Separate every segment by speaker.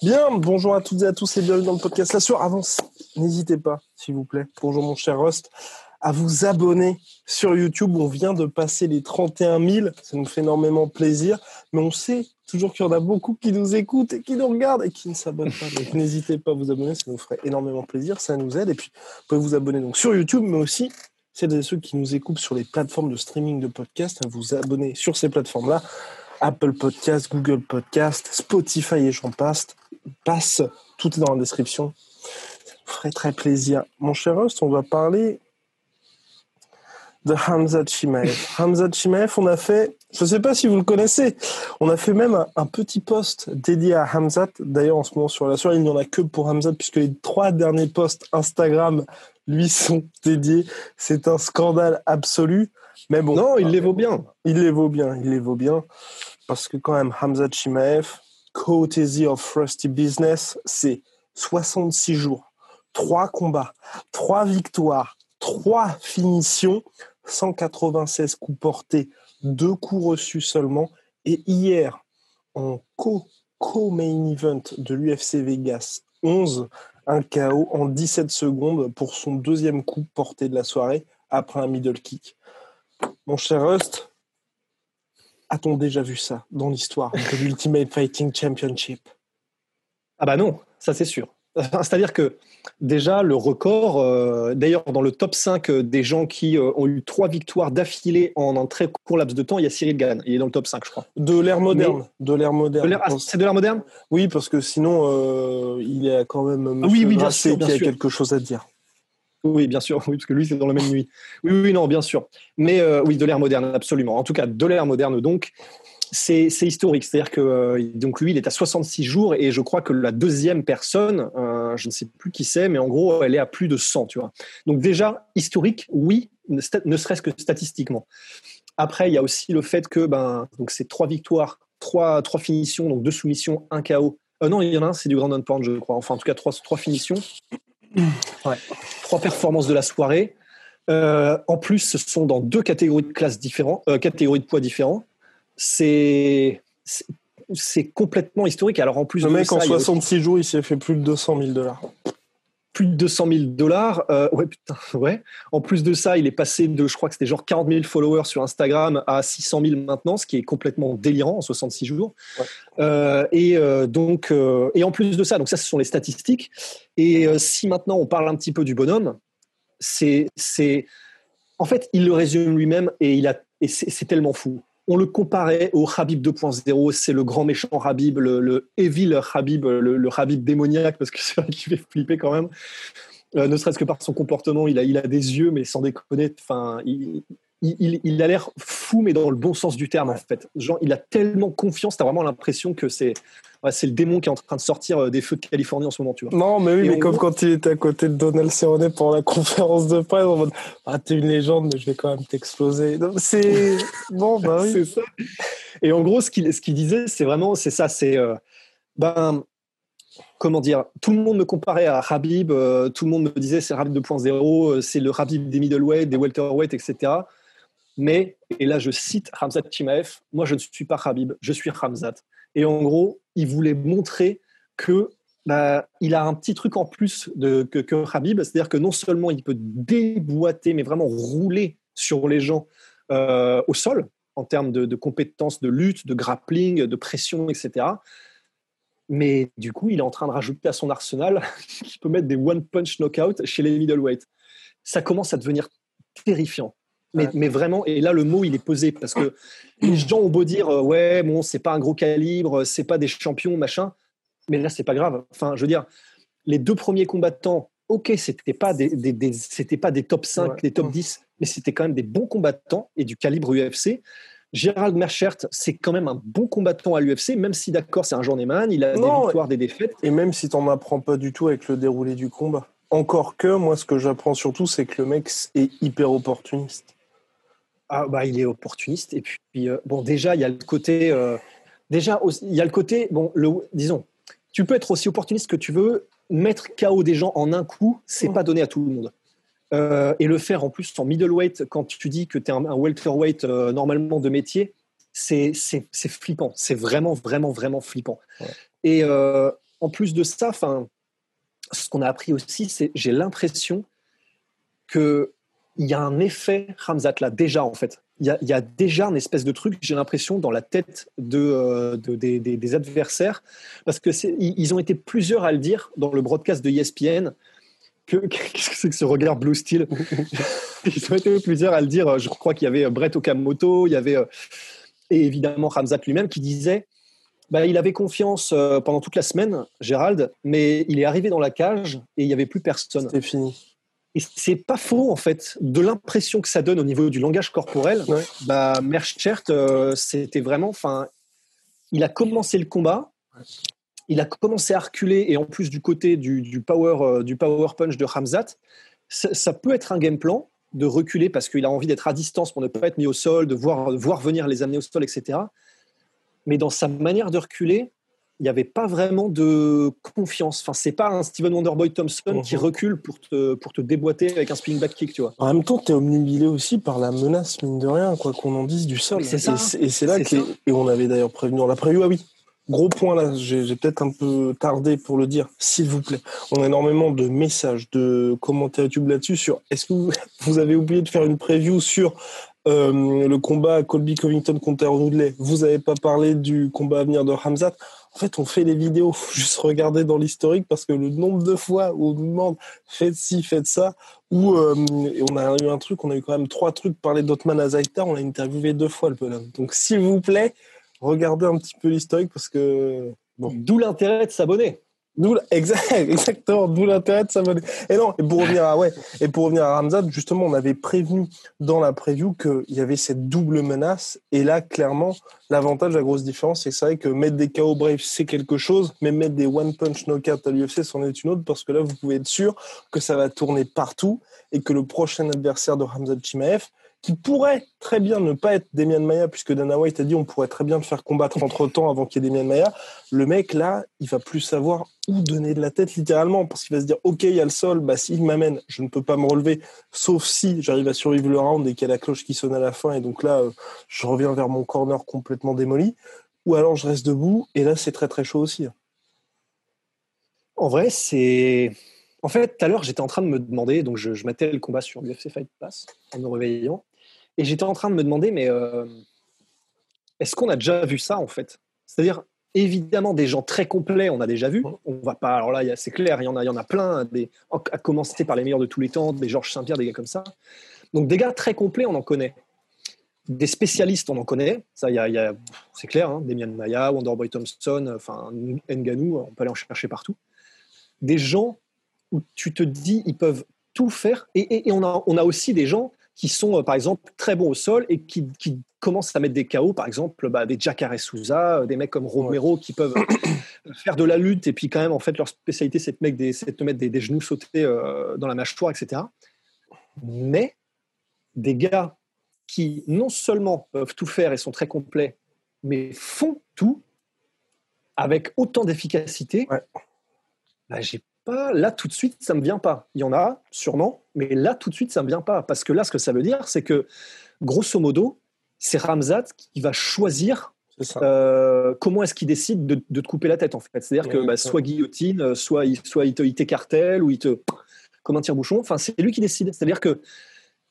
Speaker 1: Bien, bonjour à toutes et à tous et bienvenue dans le podcast La. Avance, n'hésitez pas, s'il vous plaît. Bonjour mon cher Rust, à vous abonner sur YouTube. On vient de passer les 31 000, ça nous fait énormément plaisir. Mais on sait toujours qu'il y en a beaucoup qui nous écoutent et qui nous regardent et qui ne s'abonnent pas. Donc n'hésitez pas à vous abonner, ça nous ferait énormément plaisir, ça nous aide. Et puis, vous pouvez vous abonner donc sur YouTube, mais aussi celles et ceux qui nous écoutent sur les plateformes de streaming de podcasts, à vous abonner sur ces plateformes-là. Apple Podcast, Google Podcast, Spotify et j'en passe. Passe, tout est dans la description. Ferait très plaisir. Mon cher Host, on va parler de Hamza Chimaev. Hamza Chimaev, on a fait, je ne sais pas si vous le connaissez, on a fait même un, un petit post dédié à Hamzat. D'ailleurs, en ce moment sur la soirée, il n'y en a que pour Hamzat, puisque les trois derniers posts Instagram lui sont dédiés. C'est un scandale absolu. Mais bon.
Speaker 2: Non, il les vaut bien.
Speaker 1: Il les vaut bien, il les vaut bien. Parce que quand même, Hamza Chimaev, Courtesy of Rusty Business, c'est 66 jours, 3 combats, 3 victoires, 3 finitions, 196 coups portés, 2 coups reçus seulement. Et hier, en co- co-main event de l'UFC Vegas 11, un KO en 17 secondes pour son deuxième coup porté de la soirée après un middle kick. Mon cher Rust, a-t-on déjà vu ça dans l'histoire de l'Ultimate Fighting Championship?
Speaker 2: Ah bah non, ça c'est sûr. C'est-à-dire que déjà le record, euh, d'ailleurs dans le top 5 des gens qui euh, ont eu trois victoires d'affilée en un très court laps de temps, il y a Cyril Gann. Il est dans le top 5, je crois.
Speaker 1: De l'ère moderne. De l'ère
Speaker 2: De
Speaker 1: moderne.
Speaker 2: ah, c'est de l'ère moderne?
Speaker 1: Oui, parce que sinon, euh, il y a quand même
Speaker 2: Ah oui, oui, bien sûr, bien
Speaker 1: qui a quelque chose à dire.
Speaker 2: Oui, bien sûr, oui, parce que lui, c'est dans la même nuit. Oui, oui, non, bien sûr. Mais euh, oui, de l'ère moderne, absolument. En tout cas, de l'ère moderne, donc, c'est historique. C'est-à-dire que euh, donc lui, il est à 66 jours et je crois que la deuxième personne, euh, je ne sais plus qui c'est, mais en gros, elle est à plus de 100, tu vois. Donc déjà, historique, oui, ne serait-ce que statistiquement. Après, il y a aussi le fait que ben, donc c'est trois victoires, trois, trois finitions, donc deux soumissions, un KO. Euh, non, il y en a un, c'est du Grand and Pound, je crois. Enfin, en tout cas, trois, trois finitions. Ouais. Trois performances de la soirée. En plus, ce sont dans deux catégories de classes différentes, catégories de poids différents. C'est c'est- complètement historique. Alors en plus
Speaker 1: Le mec,
Speaker 2: ça,
Speaker 1: en
Speaker 2: il y a aussi
Speaker 1: 66 jours, il s'est fait plus de 200 000 dollars.
Speaker 2: plus de 200 000 dollars. Euh, ouais, putain, ouais. En plus de ça, il est passé de, je crois que c'était genre 40 000 followers sur Instagram à 600 000 maintenant, ce qui est complètement délirant en 66 jours.
Speaker 1: Ouais.
Speaker 2: Euh, et euh, donc, euh, et en plus de ça, donc ça, ce sont les statistiques. Et si maintenant on parle un petit peu du bonhomme, c'est, c'est, en fait, il le résume lui-même et il a, et c'est, c'est tellement fou. On le comparait au Habib 2.0, c'est le grand méchant Habib, le, evil Habib, le, le Habib démoniaque, parce que c'est vrai qu'il fait flipper quand même. Euh, ne serait-ce que par son comportement, il a, il a des yeux, mais sans déconner, enfin, il, il, a l'air fou, mais dans le bon sens du terme, en fait. Genre, il a tellement confiance, t'as vraiment l'impression que c'est, ouais, c'est le démon qui est en train de sortir euh, des feux de Californie en ce moment, tu vois.
Speaker 1: Non, mais oui,
Speaker 2: Et
Speaker 1: mais comme quand il était à côté de Donald Cerrone pour la conférence de presse, en mode Ah, t'es une légende, mais je vais quand même t'exploser. C'est. Bon, bah oui.
Speaker 2: C'est ça. Et en gros, ce qu'il ce qu'il disait, c'est vraiment, c'est ça, c'est, euh, ben, comment dire, tout le monde me comparait à Habib, euh, tout le monde me disait c'est Habib 2.0, euh, c'est le Habib des middleweight, des welterweight, etc. Mais, et là je cite Ramzat Chimaev, moi je ne suis pas Habib, je suis Ramzat. Et en gros, il voulait montrer que bah, il a un petit truc en plus de, que, que Habib, c'est-à-dire que non seulement il peut déboîter, mais vraiment rouler sur les gens euh, au sol, en termes de, compétences de lutte, de grappling, de pression, etc. Mais du coup, il est en train de rajouter à son arsenal qu'il peut mettre des one-punch knockout chez les middleweight. Ça commence à devenir terrifiant. Mais, vraiment, et là le mot il est posé parce que les gens ont beau dire euh, ouais bon c'est pas un gros calibre, c'est pas des champions machin, mais là c'est pas grave. Enfin je veux dire Les deux premiers combattants, ok, c'était pas des, c'était pas des top 5, des top 10, mais c'était quand même des bons combattants et du calibre UFC. Gérald Merchert, c'est quand même un bon combattant à l'UFC, même si d'accord, c'est un journeyman, il a des victoires, des défaites.
Speaker 1: Et même si tu n'en apprends pas du tout avec le déroulé du combat. Encore que, moi, ce que j'apprends surtout, c'est que le mec est hyper opportuniste.
Speaker 2: Ah, bah, il est opportuniste. Et puis, euh, bon, déjà, il y a le côté. Euh, déjà, il y a le côté. Bon, le, disons, tu peux être aussi opportuniste que tu veux. Mettre KO des gens en un coup, c'est pas donné à tout le monde. Euh, et le faire en plus en middleweight, quand tu dis que tu es un, welterweight normalement de métier, c'est flippant. C'est vraiment, vraiment, vraiment flippant. Et en plus de ça, ce qu'on a appris aussi, c'est j'ai l'impression qu'il y a un effet Ramzat là, déjà en fait. Il y, a, déjà une espèce de truc, j'ai l'impression, dans la tête de, euh, des, adversaires, parce que ils ont été plusieurs à le dire dans le broadcast de ESPN. Que, qu'est-ce que c'est que ce regard blue steel Ils ont été plusieurs à le dire. Je crois qu'il y avait Brett Okamoto, il y avait euh, et évidemment Ramzat lui-même qui disait bah, il avait confiance euh, pendant toute la semaine, Gérald, mais il est arrivé dans la cage et il n'y avait plus personne.
Speaker 1: C'est fini.
Speaker 2: Et c'est pas faux, en fait, de l'impression que ça donne au niveau du langage corporel. Bah, Merchert, euh, c'était vraiment. Enfin, il a commencé le combat, il a commencé à reculer, et en plus du côté du, power, euh, du power punch de Hamzat, ça, peut être un game plan de reculer parce qu'il a envie d'être à distance pour ne pas être mis au sol, de voir, de voir venir les amener au sol, etc mais dans sa manière de reculer, il n'y avait pas vraiment de confiance. Enfin, c'est pas un Steven Wonderboy Thompson qui mhm. recule pour te, pour te déboîter avec un spinning back kick, tu vois.
Speaker 1: En même temps, tu es omnubilé aussi par la menace, mine de rien, quoi qu'on en dise, du sol.
Speaker 2: Ça.
Speaker 1: Et c'est là que, et on avait d'ailleurs prévenu, on l'a prévu, ah oui. Gros point là, j'ai peut-être un peu tardé pour le dire, s'il vous plaît. On a énormément de messages, de commentaires YouTube là-dessus sur est-ce que vous avez oublié de faire une preview sur euh, le combat Colby Covington contre Woodley? Vous n'avez pas parlé du combat à venir de Hamzat? En fait, on fait les vidéos, faut juste regarder dans l'historique parce que le nombre de fois où on nous demande faites ci, faites ça, ou euh, on a eu un truc, on a eu quand même trois trucs parler d'Otman Azaita, on l'a interviewé deux fois le bonhomme. Donc s'il vous plaît, regardez un petit peu l'historique parce que
Speaker 2: bon. D'où l'intérêt de s'abonner.
Speaker 1: D'où exactement, d'où l'intérêt de s'abonner. Et non, et pour revenir à ouais, et pour revenir à Ramzad, justement, on avait prévenu dans la preview qu'il y avait cette double menace. Et là, clairement, l'avantage, la grosse différence, c'est que c'est vrai que mettre des KO Brave, c'est quelque chose, mais mettre des one punch knockout à l'UFC, c'en est une autre, parce que là, vous pouvez être sûr que ça va tourner partout et que le prochain adversaire de Ramzad Chimaev, qui pourrait très bien ne pas être Demian Maya, puisque Dana White a dit on pourrait très bien le faire combattre entre temps avant qu'il y ait Demian Maya. Le mec, là, il va plus savoir où donner de la tête, littéralement, parce qu'il va se dire ok, il y a le sol, bah, s'il m'amène, je ne peux pas me relever, sauf si j'arrive à survivre le round et qu'il y a la cloche qui sonne à la fin, et donc là, euh, je reviens vers mon corner complètement démoli, ou alors je reste debout, et là, c'est très très chaud aussi.
Speaker 2: En vrai, c'est. En fait, tout à l'heure, j'étais en train de me demander, donc je, je le combat sur l'UFC Fight Pass en me réveillant. Et j'étais en train de me demander, mais euh, est-ce qu'on a déjà vu ça en fait? C'est-à-dire, évidemment, des gens très complets, on a déjà vu. On va pas. Alors là, c'est clair, il y en a, il y en a plein. Des, à commencer par les meilleurs de tous les temps, des Georges Saint-Pierre, des gars comme ça. Donc des gars très complets, on en connaît. Des spécialistes, on en connaît. Ça, il y a, c'est clair. Hein, Demian Maya, Wonderboy Thompson, enfin Nganou, on peut aller en chercher partout. Des gens où tu te dis, ils peuvent tout faire. Et, et, on, a, on a aussi des gens qui sont, euh, par exemple, très bons au sol et qui, commencent à mettre des KO, par exemple, bah, des Jacare Souza, euh, des mecs comme Romero qui peuvent faire de la lutte et puis quand même, en fait, leur spécialité, c'est de, mettre des, de mettre des, genoux sautés euh, dans la mâchoire, etc. Mais des gars qui non seulement peuvent tout faire et sont très complets, mais font tout avec autant d'efficacité, bah, j'ai pas, là tout de suite, ça me vient pas. Il y en a sûrement, mais là tout de suite, ça me vient pas. Parce que là, ce que ça veut dire, c'est que grosso modo, c'est Ramzat qui va choisir euh, comment est-ce qu'il décide de, te couper la tête en fait. C'est-à-dire que bah, soit guillotine, soit, soit il, te, il t'écartèle ou il te comme un tire-bouchon. Enfin, c'est lui qui décide. C'est-à-dire que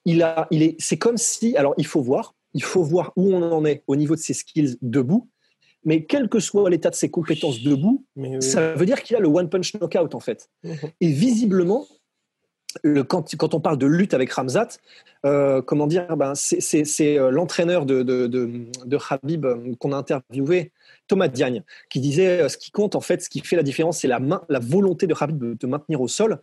Speaker 2: il a, il est, c'est comme si, alors il faut voir, il faut voir où on en est au niveau de ses skills debout mais quel que soit l'état de ses compétences debout, ça veut dire qu'il a le one punch knockout en fait. Et visiblement, le, quand, quand, on parle de lutte avec Ramzat, euh, comment dire, ben c'est euh, l'entraîneur de, de, de, Habib euh, qu'on a interviewé Thomas Diagne, qui disait ce qui compte en fait, ce qui fait la différence, c'est la, main, la volonté de Khabib de te maintenir au sol.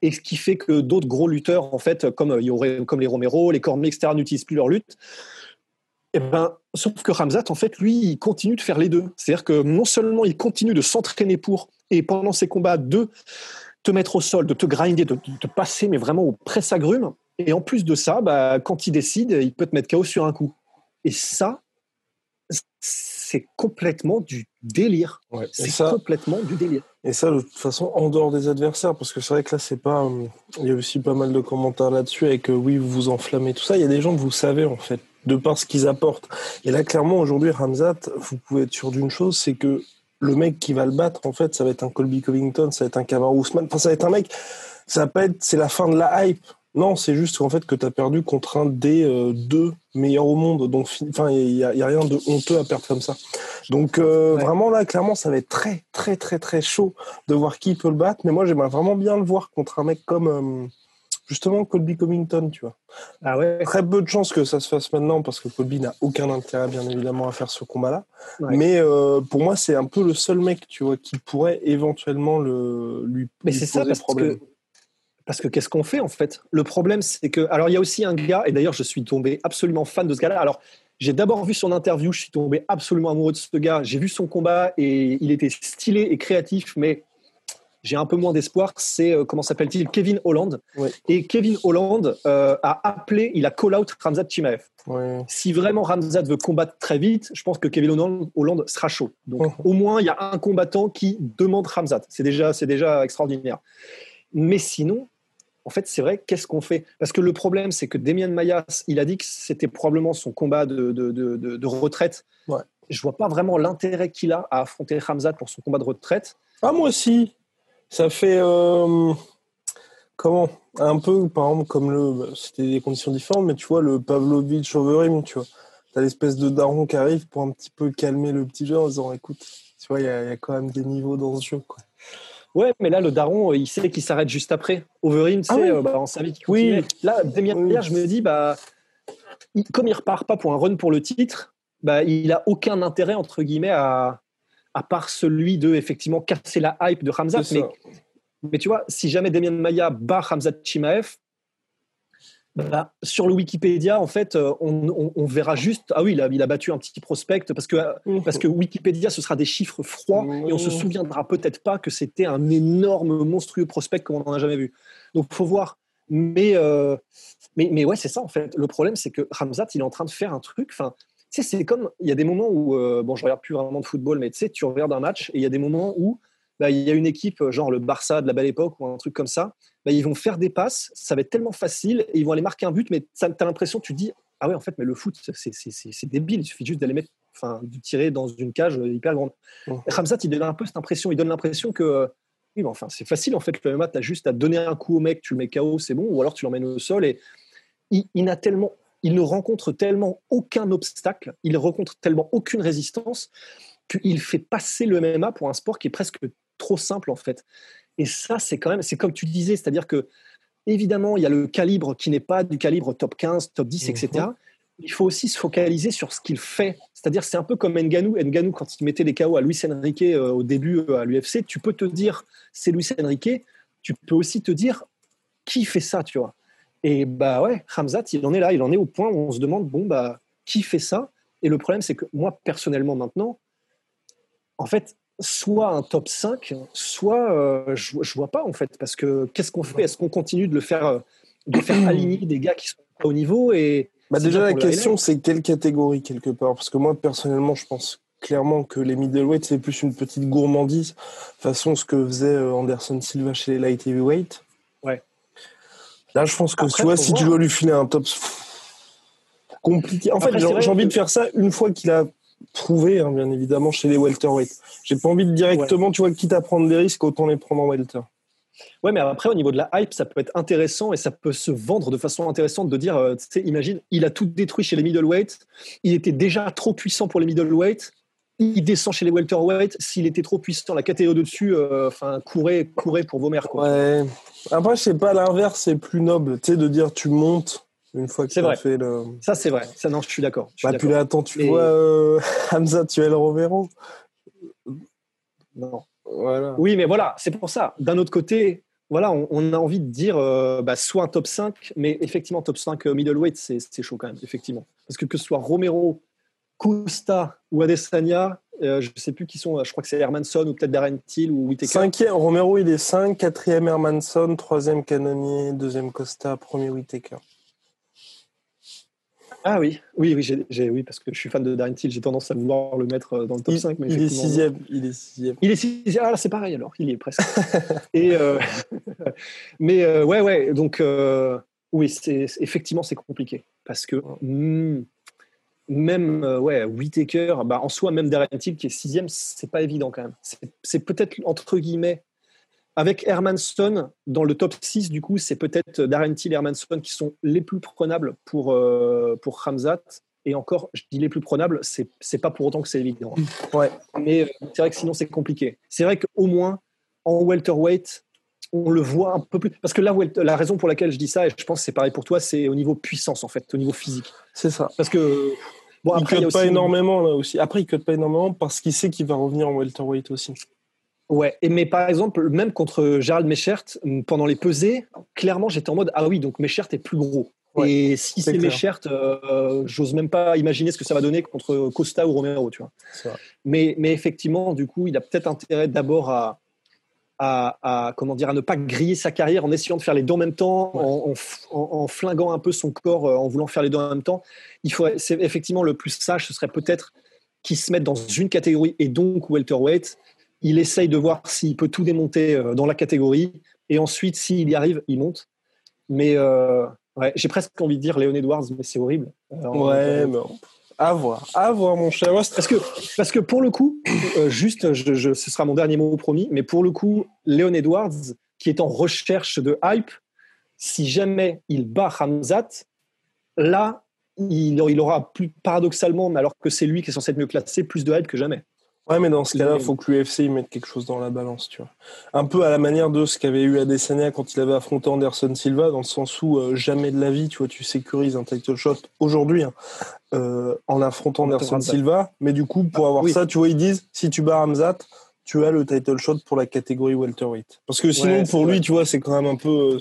Speaker 2: Et ce qui fait que d'autres gros lutteurs, en fait, comme, comme les Romero, les Cormier, etc., n'utilisent plus leur lutte. Eh ben, sauf que Ramzat, en fait, lui, il continue de faire les deux. C'est-à-dire que non seulement il continue de s'entraîner pour, et pendant ses combats, de te mettre au sol, de te grinder, de, te passer, mais vraiment au presse-agrumes. Et en plus de ça, bah, quand il décide, il peut te mettre KO sur un coup. Et ça, c'est complètement du délire. c'est complètement du délire.
Speaker 1: Et ça, de toute façon, en dehors des adversaires, parce que c'est vrai que là, c'est pas. Euh, il y a aussi pas mal de commentaires là-dessus avec oui, vous vous enflammez, tout ça. Il y a des gens que vous savez, en fait de par ce qu'ils apportent. Et là, clairement, aujourd'hui, Ramzat, vous pouvez être sûr d'une chose, c'est que le mec qui va le battre, en fait, ça va être un Colby Covington, ça va être un Kamaru Usman, enfin, ça va être un mec, ça va pas être, c'est la fin de la hype. Non, c'est juste en fait que tu as perdu contre un des euh, deux meilleurs au monde. Donc, enfin, il n'y a, rien de honteux à perdre comme ça. Donc, euh, vraiment, là, clairement, ça va être très, très, très, très chaud de voir qui peut le battre. Mais moi, j'aimerais vraiment bien le voir contre un mec comme, euh, justement Colby Covington, tu vois. Ah ouais. Très peu de chances que ça se fasse maintenant parce que Colby n'a aucun intérêt, bien évidemment, à faire ce combat-là. Mais euh, pour moi, c'est un peu le seul mec, tu vois, qui pourrait éventuellement le, lui,
Speaker 2: Mais c'est ça, parce problème. Que, parce que qu'est-ce qu'on fait, en fait? Le problème, c'est que. Alors, il y a aussi un gars, et d'ailleurs, je suis tombé absolument fan de ce gars-là. Alors, j'ai d'abord vu son interview, je suis tombé absolument amoureux de ce gars. J'ai vu son combat et il était stylé et créatif, mais j'ai un peu moins d'espoir, c'est euh, comment s'appelle-t-il Kevin Holland. Et Kevin Holland euh, a appelé, il a call out Ramzat Chimaev. Si vraiment Ramzat veut combattre très vite, je pense que Kevin Holland, sera chaud. Donc oh. au moins il y a un combattant qui demande Ramzat. C'est déjà, c'est déjà extraordinaire. Mais sinon, en fait, c'est vrai, qu'est-ce qu'on fait? Parce que le problème, c'est que Demian Mayas, il a dit que c'était probablement son combat de, de, de, de retraite. Ouais. Je vois pas vraiment l'intérêt qu'il a à affronter Ramzat pour son combat de retraite.
Speaker 1: Ah, moi aussi ça fait euh, comment? Un peu, par exemple, comme le. C'était des conditions différentes, mais tu vois, le Pavlovich Overeem, tu vois. T'as l'espèce de daron qui arrive pour un petit peu calmer le petit jeu en disant écoute, tu vois, il y, a quand même des niveaux dans ce jeu, quoi.
Speaker 2: Ouais, mais là, le daron, il sait qu'il s'arrête juste après. Overeem, tu ah euh, bah, on savait qu'il Oui. Là, Damien je me dis, bah, comme il repart pas pour un run pour le titre, bah, il a aucun intérêt, entre guillemets, à, à part celui de effectivement casser la hype de Hamzat. Mais, tu vois, si jamais Damien Maya bat Hamzat Chimaev, bah, sur le Wikipédia, en fait, euh, on, verra juste. Ah oui, il a, il a, battu un petit prospect parce que, mmh. parce que Wikipédia, ce sera des chiffres froids et on se mmh. souviendra peut-être pas que c'était un énorme, monstrueux prospect comme on n'en a jamais vu. Donc, il faut voir. Mais, euh, mais, mais ouais, c'est ça en fait. Le problème, c'est que Ramzat, il est en train de faire un truc. Enfin, sais, c'est comme, il y a des moments où, euh, bon, je regarde plus vraiment de football, mais tu sais, tu regardes un match et il y a des moments où bah, il y a une équipe, genre le Barça de la belle époque ou un truc comme ça, bah, ils vont faire des passes, ça va être tellement facile et ils vont aller marquer un but, mais tu as l'impression, tu dis, ah ouais, en fait, mais le foot, c'est débile, il suffit juste d'aller mettre, enfin, de tirer dans une cage hyper grande. Oh. Ramsat, il donne un peu cette impression, il donne l'impression que, oui, enfin, c'est facile en fait, le MMA, tu as juste à donner un coup au mec, tu le mets KO, c'est bon, ou alors tu l'emmènes au sol et il, il n'a tellement il ne rencontre tellement aucun obstacle, il rencontre tellement aucune résistance qu'il fait passer le MMA pour un sport qui est presque trop simple en fait. Et ça, c'est quand même, c'est comme tu disais, c'est-à-dire que évidemment, il y a le calibre qui n'est pas du calibre top 15, top 10, etc. Mhm. Il faut aussi se focaliser sur ce qu'il fait. C'est-à-dire, c'est un peu comme Nganou. Nganou, quand il mettait des KO à Luis Enrique euh, au début euh, à l'UFC, tu peux te dire, c'est Luis Enrique. Tu peux aussi te dire, qui fait ça, tu vois? Et bah ouais, Hamzat, il en est là, il en est au point où on se demande, bon, bah, qui fait ça? Et le problème, c'est que moi, personnellement, maintenant, en fait, soit un top 5, soit euh, je, je vois pas, en fait, parce que qu'est-ce qu'on fait? Est-ce qu'on continue de le faire, euh, de faire aligner des gars qui sont pas au niveau et
Speaker 1: bah déjà, la question, c'est quelle catégorie, quelque part? Parce que moi, personnellement, je pense clairement que les middleweight, c'est plus une petite gourmandise, façon ce que faisait euh, Anderson Silva chez les light heavyweight. Là, je pense que tu vois, si tu dois lui filer un top compliqué. En fait, j'ai envie de faire ça une fois qu'il a prouvé, hein, bien évidemment, chez les welterweight. J'ai pas envie de directement, tu vois, quitte à prendre des risques, autant les prendre en welter.
Speaker 2: Ouais, mais après, au niveau de la hype, ça peut être intéressant et ça peut se vendre de façon intéressante de dire, euh, tu sais, imagine, il a tout détruit chez les middleweight, il était déjà trop puissant pour les middleweight, il descend chez les welterweight, s'il était trop puissant, la catégorie au-dessus, euh, enfin, courez, courez pour vos mères, quoi.
Speaker 1: Ouais. Après, je sais pas, l'inverse, c'est plus noble, tu sais, de dire tu montes Une fois que tu as fait le.
Speaker 2: Ça, c'est vrai. Ça, non, je suis d'accord.
Speaker 1: Bah, puis là, attends, tu
Speaker 2: Et-
Speaker 1: vois euh, Hamza Tuel Romero.
Speaker 2: Non.
Speaker 1: Voilà.
Speaker 2: Oui, mais voilà, c'est pour ça. D'un autre côté, voilà, on, on a envie de dire euh, bah, soit un top 5, mais effectivement, top 5 euh, middleweight, c'est c'est chaud quand même, effectivement. Parce que que ce soit Romero, Costa ou Adesanya, euh, je ne sais plus qui sont, je crois que c'est Hermanson ou peut-être Darren Till ou Whittaker.
Speaker 1: Cinquième, Romero, il est 5, quatrième Hermanson, troisième Canonier, deuxième Costa, premier Whitaker.
Speaker 2: Ah oui, oui, oui, j'ai- j'ai- oui, parce que je suis fan de Darren Till, j'ai tendance à vouloir le mettre euh, dans le top
Speaker 1: Il,
Speaker 2: 5. Mais
Speaker 1: il est sixième, il est sixième.
Speaker 2: Il est sixième. Ah là, c'est pareil alors. Il y est presque. Et euh, mais euh, ouais, ouais. Donc euh, oui, effectivement c'est compliqué parce que hmm, même euh, ouais, Whitaker, bah en soi même Darren Till qui est sixième, c'est pas évident quand même. C'est- peut-être entre guillemets avec Hermanson dans le top 6 du coup, c'est peut-être Darren Till et Hermanson qui sont les plus prenables pour euh, pour Ramzat. Et encore, je dis les plus prenables, c'est c'est pas pour autant que c'est évident.
Speaker 1: Ouais.
Speaker 2: Mais euh, c'est vrai que sinon, c'est compliqué. C'est vrai qu'au moins, en welterweight, on le voit un peu plus. Parce que là, la raison pour laquelle je dis ça, et je pense que c'est pareil pour toi, c'est au niveau puissance, en fait, au niveau physique.
Speaker 1: C'est ça.
Speaker 2: Parce que. Bon, après, il
Speaker 1: cut pas énormément là aussi. Après, il cut pas énormément parce qu'il sait qu'il va revenir en welterweight aussi.
Speaker 2: Ouais, et mais par exemple, même contre Gérald Mechert, pendant les pesées, clairement, j'étais en mode Ah oui, donc Mechert est plus gros.
Speaker 1: Ouais,
Speaker 2: et si
Speaker 1: c'est.
Speaker 2: Mechert, euh, j'ose même pas imaginer ce que ça va donner contre Costa ou Romero, tu vois. Mais, mais effectivement, du coup, il a peut-être intérêt d'abord à, à, à- comment dire, à ne pas griller sa carrière en essayant de faire les deux en même temps, en, en f- en- en flinguant un peu son corps, euh, en voulant faire les deux en même temps. Il c'est effectivement le plus sage, ce serait peut-être qu'il se mette dans une catégorie et donc welterweight. Il essaye de voir s'il peut tout démonter euh, dans la catégorie et ensuite, s'il y arrive, il monte. Mais euh, ouais, j'ai presque envie de dire Léon Edwards, mais c'est horrible.
Speaker 1: Ouais, mais à voir. À voir, mon cher
Speaker 2: parce que, parce que pour le coup, euh, juste, je, je- ce sera mon dernier mot promis, mais pour le coup, Léon Edwards, qui est en recherche de hype, si jamais il bat Hamzat, là, il, il aura plus paradoxalement, mais alors que c'est lui qui est censé être mieux classé, plus de hype que jamais.
Speaker 1: Ouais, mais dans ce cas-là,
Speaker 2: Il-
Speaker 1: faut que l'UFC mette quelque chose dans la balance, tu vois. Un peu à la manière de ce qu'avait eu Adesanya quand il avait affronté Anderson Silva, dans le sens où euh, jamais de la vie, tu vois, tu sécurises un title shot aujourd'hui hein, euh, en affrontant
Speaker 2: Ramzat.
Speaker 1: Silva. Mais du coup, pour avoir
Speaker 2: oui.
Speaker 1: ça, tu vois, ils disent, si tu bats Ramzat, tu as le title shot pour la catégorie welterweight. Parce que sinon,
Speaker 2: Ouais,
Speaker 1: pour lui,
Speaker 2: vrai.
Speaker 1: tu vois, c'est quand même un peu... euh,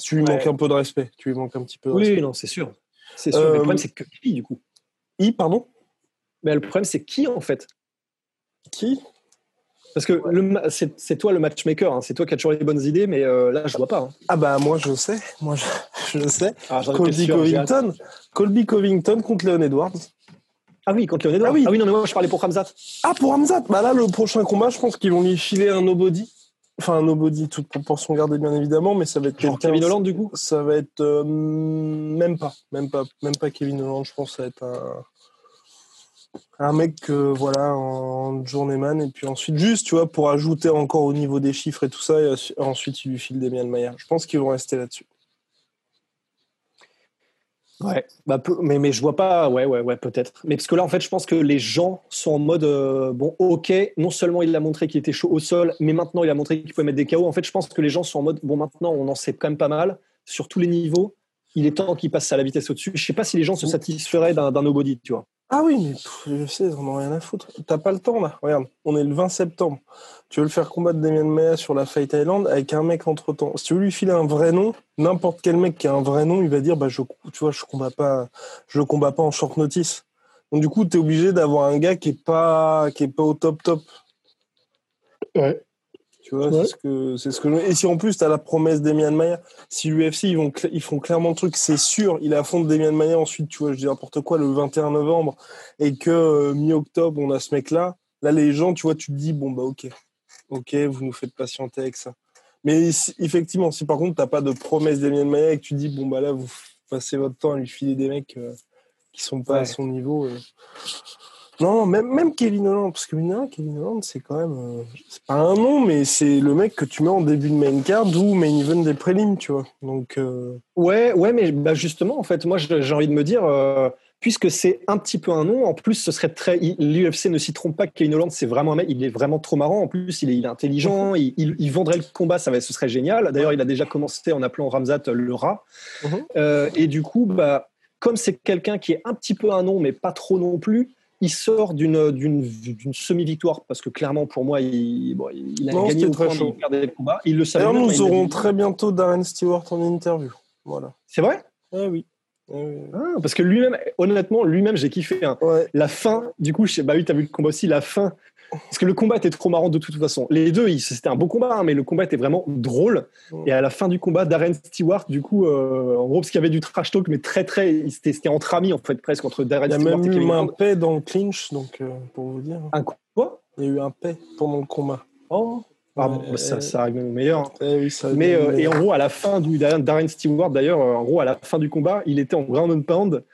Speaker 1: tu lui
Speaker 2: Ouais.
Speaker 1: manques un peu de respect. Tu lui manques un petit peu de
Speaker 2: Oui,
Speaker 1: respect.
Speaker 2: non, c'est sûr. C'est sûr.
Speaker 1: Euh,
Speaker 2: mais le problème, c'est que qui, du coup?
Speaker 1: I, pardon?
Speaker 2: Mais le problème, c'est qui, en fait?
Speaker 1: Qui?
Speaker 2: Parce que c'est toi le matchmaker, hein, c'est toi qui as toujours les bonnes idées, mais euh, là, je vois pas. hein.
Speaker 1: Ah bah moi je sais, moi je, je sais.
Speaker 2: Ah, j'ai hâte.
Speaker 1: Covington, Colby Covington contre Leon Edwards.
Speaker 2: Ah oui, contre Léon Edwards.
Speaker 1: Ah oui.
Speaker 2: non, mais moi, je parlais pour Hamzat.
Speaker 1: Ah pour Hamzat, bah là le prochain combat, je pense qu'ils vont lui filer un nobody. Enfin un nobody, toute proportion gardée bien évidemment, mais ça va être quelqu'un.
Speaker 2: Kevin Holland, du coup?
Speaker 1: Ça va être euh, même pas, même pas, même pas Kevin Holland. Je pense que ça va être un un mec euh, voilà en journeyman et puis ensuite juste tu vois pour ajouter encore au niveau des chiffres et tout ça et ensuite il lui file des Mayer. Je pense qu'ils vont rester là-dessus.
Speaker 2: Ouais, bah, mais, mais je vois pas, ouais, ouais, ouais, peut-être. Mais parce que là, en fait, je pense que les gens sont en mode, euh, bon, ok, non seulement il a montré qu'il était chaud au sol, mais maintenant il a montré qu'il pouvait mettre des KO. En fait, je pense que les gens sont en mode, bon, maintenant on en sait quand même pas mal sur tous les niveaux. Il est temps qu'il passe à la vitesse au-dessus. Je sais pas si les gens se satisferaient d'un d'un nobody, tu vois.
Speaker 1: Ah oui, mais je sais, ils en ont rien à foutre. T'as pas le temps là. Regarde, on est le 20 septembre. Tu veux le faire combattre Damien Maya sur la Fight Island avec un mec entre temps. Si tu veux lui filer un vrai nom, n'importe quel mec qui a un vrai nom, il va dire bah je, tu vois, je combats pas, je combats pas en short notice. Donc du coup, t'es obligé d'avoir un gars qui est pas, qui est pas au top top.
Speaker 2: Ouais.
Speaker 1: Tu vois,
Speaker 2: Ouais.
Speaker 1: c'est ce que, c'est ce que. je- Et si en plus t'as la promesse d'Emian Maya, si l'UFC ils vont, cl- ils font clairement le truc, c'est sûr, il affronte Demian Maya ensuite, tu vois, je dis n'importe quoi, le 21 novembre, et que euh, mi-octobre on a ce mec-là, là les gens, tu vois, tu te dis bon bah ok, ok, vous nous faites patienter avec ça. Mais si- effectivement, si par contre t'as pas de promesse d'Emian Maya et que tu dis bon bah là vous passez votre temps à lui filer des mecs euh, qui sont pas à son niveau. euh. Non, même, même Kevin Holland, parce que Kevin Holland, c'est quand même. euh, c'est pas un nom, mais c'est le mec que tu mets en début de main card ou main event des prélims, tu vois. Donc, euh,
Speaker 2: Ouais, ouais, mais bah, justement, en fait, moi, j'ai envie de me dire, euh, puisque c'est un petit peu un nom, en plus, ce serait très. L'UFC ne s'y trompe pas, Kevin Holland, c'est vraiment un mec, il est vraiment trop marrant. En plus, il est, il est intelligent, il, il, vendrait le combat, ça va, ce serait génial. D'ailleurs, il a déjà commencé en appelant Ramzat le rat. Mhm. Et du coup, bah, comme c'est quelqu'un qui est un petit peu un nom, mais pas trop non plus, il sort d'une, d'une, semi-victoire parce que clairement pour moi il, il a gagné au point, chaud. il perdait le combat. Il le savait.
Speaker 1: D'ailleurs, nous aurons très bientôt Darren Stewart en interview. Voilà.
Speaker 2: C'est vrai?
Speaker 1: Eh oui.
Speaker 2: Ah, parce que lui-même, honnêtement, lui-même, j'ai kiffé. Hein. La fin, du coup, je sais, bah oui, t'as vu le combat aussi, la fin. Parce que le combat était trop marrant de toute façon. Les deux, c'était un beau combat, hein, mais le combat était vraiment drôle. Et à la fin du combat, Darren Stewart, du coup, euh, en gros, parce qu'il y avait du trash talk, mais très, très. C'était entre amis, en fait, presque, entre Darren Stewart
Speaker 1: et Kevin Il y a même eu un paix dans le clinch, donc, euh, pour vous dire.
Speaker 2: Un quoi?
Speaker 1: Il y a eu un paix pendant le combat.
Speaker 2: Oh ah, ça, ça, arrive même meilleur. Eh mais euh, et en gros, à la fin du Darren Stewart, d'ailleurs, en gros, à la fin du combat, il était en ground and pound.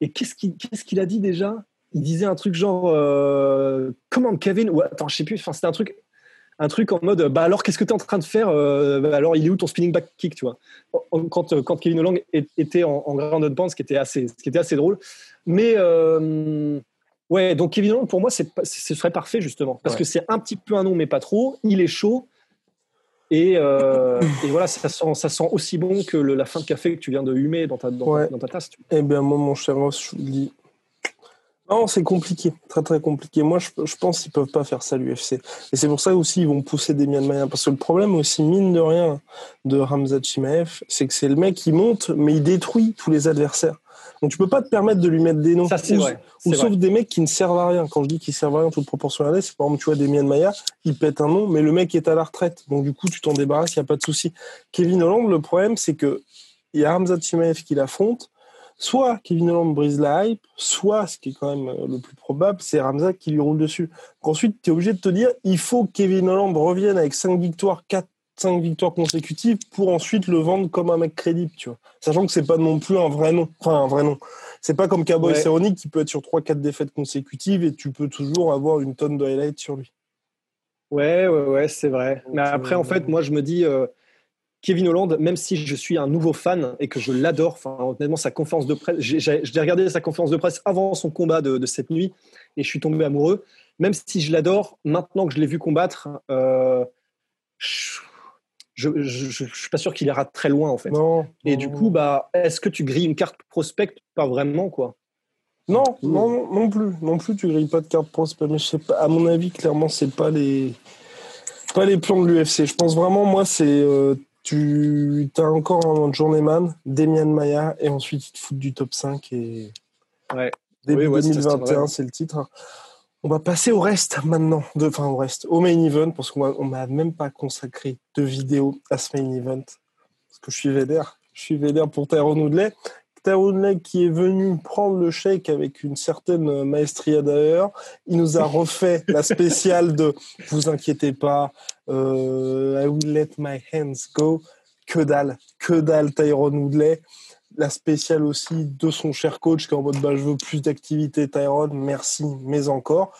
Speaker 2: Et qu'est-ce qu'il qu'est-ce qu'il a dit déjà? Il disait un truc genre euh, comment Kevin ou attends, je sais plus. Enfin, c'était un truc un truc en mode bah alors qu'est-ce que tu es en train de faire euh, bah, alors il est où ton spinning back kick tu vois? Quand, quand Kevin Holland était en, en ground and pound ce qui était assez ce qui était assez drôle mais Ouais, donc évidemment, pour moi, c'est, ce serait parfait justement, parce que c'est un petit peu un nom, mais pas trop. Il est chaud. Et, euh, et voilà, ça sent, ça sent aussi bon que la fin de café que tu viens de humer dans ta, dans, ta tasse.
Speaker 1: Eh bien, moi, mon cher Ross, je vous dis. Non, c'est compliqué, très très compliqué. Moi, je, je pense qu'ils peuvent pas faire ça l'UFC. Et c'est pour ça aussi ils vont pousser des Myanmariens. Parce que le problème aussi, mine de rien, de Ramzat Chimaev, c'est que c'est le mec qui monte, mais il détruit tous les adversaires. Donc tu peux pas te permettre de lui mettre des noms.
Speaker 2: Ça, c'est vrai.
Speaker 1: Ou sauf des mecs qui ne servent à rien. Quand je dis qu'ils servent à rien, toute proportion à c'est par exemple, tu vois, Demian Maya, il pète un nom, mais le mec est à la retraite. Donc du coup, tu t'en débarrasses, il n'y a pas de souci. Kevin Holland, le problème, c'est que il y a Hamza Chimaev qui l'affronte. Soit Kevin Holland brise la hype, soit, ce qui est quand même euh, le plus probable, c'est Ramza qui lui roule dessus. Ensuite, tu es obligé de te dire, il faut que Kevin Holland revienne avec 5 victoires, 4 cinq victoires consécutives pour ensuite le vendre comme un mec crédible, tu vois. Sachant que c'est pas non plus un vrai nom. Enfin, un vrai nom. C'est pas comme Cowboy ouais. qui peut être sur 3-4 défaites consécutives et tu peux toujours avoir une tonne de highlights sur lui.
Speaker 2: Ouais, ouais, ouais, c'est vrai. Mais après, en fait, moi, je me dis, euh, Kevin Holland, même si je suis un nouveau fan et que je l'adore, enfin, honnêtement, sa conférence de presse, j'ai regardé sa conférence de presse avant son combat de, cette nuit et je suis tombé amoureux. Même si je l'adore, maintenant que je l'ai vu combattre, euh, je, je, suis pas sûr qu'il ira très loin en fait. Et du coup, bah, est-ce que tu grilles une carte prospect? Pas vraiment, quoi.
Speaker 1: Non, non, non plus, non plus. Tu grilles pas de carte prospect. Mais je sais pas. À mon avis, clairement, c'est pas les, pas les plans de l'UFC. Je pense vraiment, moi, c'est euh, tu as encore un journeyman, Demian Maya, et ensuite ils te foutent du top 5 et.
Speaker 2: Ouais.
Speaker 1: Début 2021, c'est le titre. On va passer au reste maintenant, de, enfin au reste, au main event, parce qu'on m'a même pas consacré de vidéo à ce main event, parce que je suis védère. Je suis védère pour Tyrone Woodley. Tyrone Woodley qui est venu prendre le shake avec une certaine maestria d'ailleurs. Il nous a refait la spéciale de « Vous inquiétez pas, euh, Euh, I will let my hands go ». Que dalle, que dalle Tyrone Woodley la spéciale aussi de son cher coach qui est en mode bah, je veux plus d'activité Tyrone, merci, mais encore.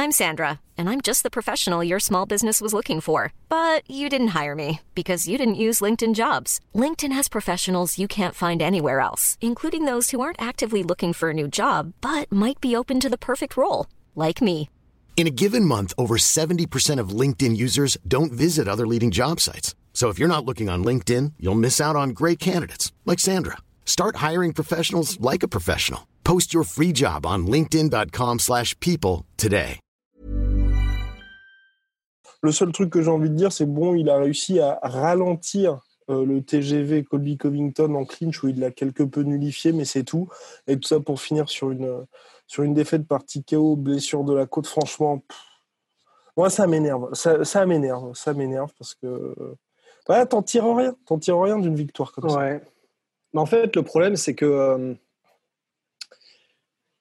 Speaker 3: I'm Sandra, and I'm just the professional your small business was looking for. But you didn't hire me because you didn't use LinkedIn jobs. LinkedIn has professionals you can't find anywhere else, including those who aren't actively looking for a new job, but might be open to the perfect role, like me.
Speaker 4: In a given month, over 70% of LinkedIn users don't visit other leading job sites. So if you're not looking on LinkedIn, you'll miss out on great candidates like Sandra. Start hiring professionals like a professional. Post your free job on linkedin.com/people today.
Speaker 1: Le seul truc que j'ai envie de dire c'est bon, il a réussi à ralentir euh, le TGV Colby Covington en clinch où il l'a quelque peu nullifié mais c'est tout et tout ça pour finir sur une sur une défaite par TKO, blessure de la côte franchement moi ça m'énerve, ça, ça m'énerve, ça m'énerve parce que Ouais, t'en tires rien. T'en tires rien d'une victoire comme
Speaker 2: ouais. Mais en fait, le problème, c'est que euh,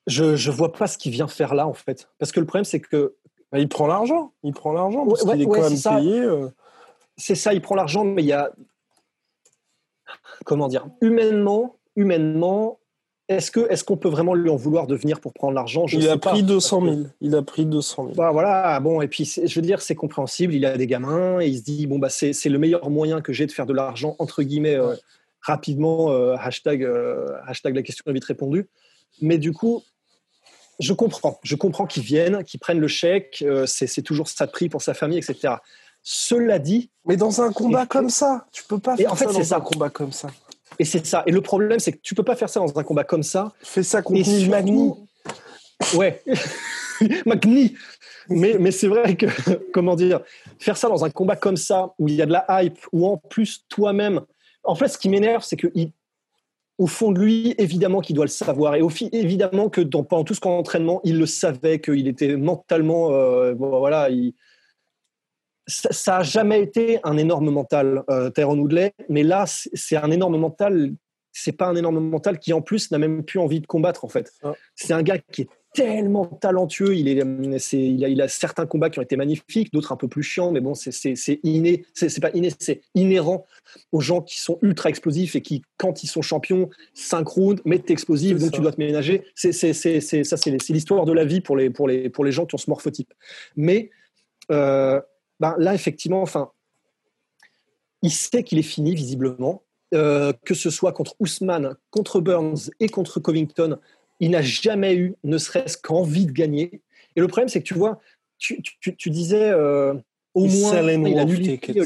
Speaker 2: je vois pas ce qu'il vient faire là, en fait. Parce que le problème, c'est que.
Speaker 1: Bah, il prend l'argent. Il prend l'argent parce qu'il est quand même payé. Euh.
Speaker 2: C'est ça, il prend l'argent, mais il y a. Comment dire Humainement, humainement, est-ce que est-ce qu'on peut vraiment lui en vouloir de venir pour prendre l'argent?
Speaker 1: Il a pris 200 000. Il a pris 200 000.
Speaker 2: Bah voilà, bon et puis je veux dire c'est compréhensible. Il a des gamins et il se dit bon bah c'est le meilleur moyen que j'ai de faire de l'argent entre guillemets euh, rapidement, hashtag, hashtag la question est vite répondue. Mais du coup, je comprends. Je comprends qu'ils viennent, qu'ils prennent le chèque. c'est toujours ça de prix pour sa famille, etc. Cela dit.
Speaker 1: Mais dans un combat comme ça, tu peux pas faire en fait, ça dans un combat comme ça.
Speaker 2: Et c'est ça. Et le problème, c'est que tu peux pas faire ça dans un combat comme ça.
Speaker 1: Fais ça contre Magni.
Speaker 2: Ouais. Magni. Mais, mais c'est vrai que, comment dire, faire ça dans un combat comme ça, où il y a de la hype, où en plus toi-même. En fait, ce qui m'énerve, c'est que au fond de lui, évidemment qu'il doit le savoir. Et au évidemment que dans, pendant tout ce entraînement, il le savait, qu'il était mentalement. Euh, voilà, il, ça n'a jamais été un énorme mental, euh, Tyrone Woodley, mais là, c'est un énorme mental. C'est pas un énorme mental qui, en plus, n'a même plus envie de combattre, en fait. Ah. C'est un gars qui est tellement talentueux. Il, est, il, a, il a certains combats qui ont été magnifiques, d'autres un peu plus chiants, mais bon, c'est inné. C'est pas inné, c'est inhérent aux gens qui sont ultra explosifs et qui, quand ils sont champions, synchrones, mettent explosif, donc tu dois te ménager. C'est ça, c'est l'histoire de la vie pour les, pour, les, pour les gens qui ont ce morphotype. Mais. Euh, ben, là, effectivement, enfin, il sait qu'il est fini, visiblement. Euh, que ce soit contre Ousmane, contre Burns et contre Covington, il n'a jamais eu, ne serait-ce qu'envie de gagner. Et le problème, c'est que tu vois, tu, disais euh, au moins il a nullifié.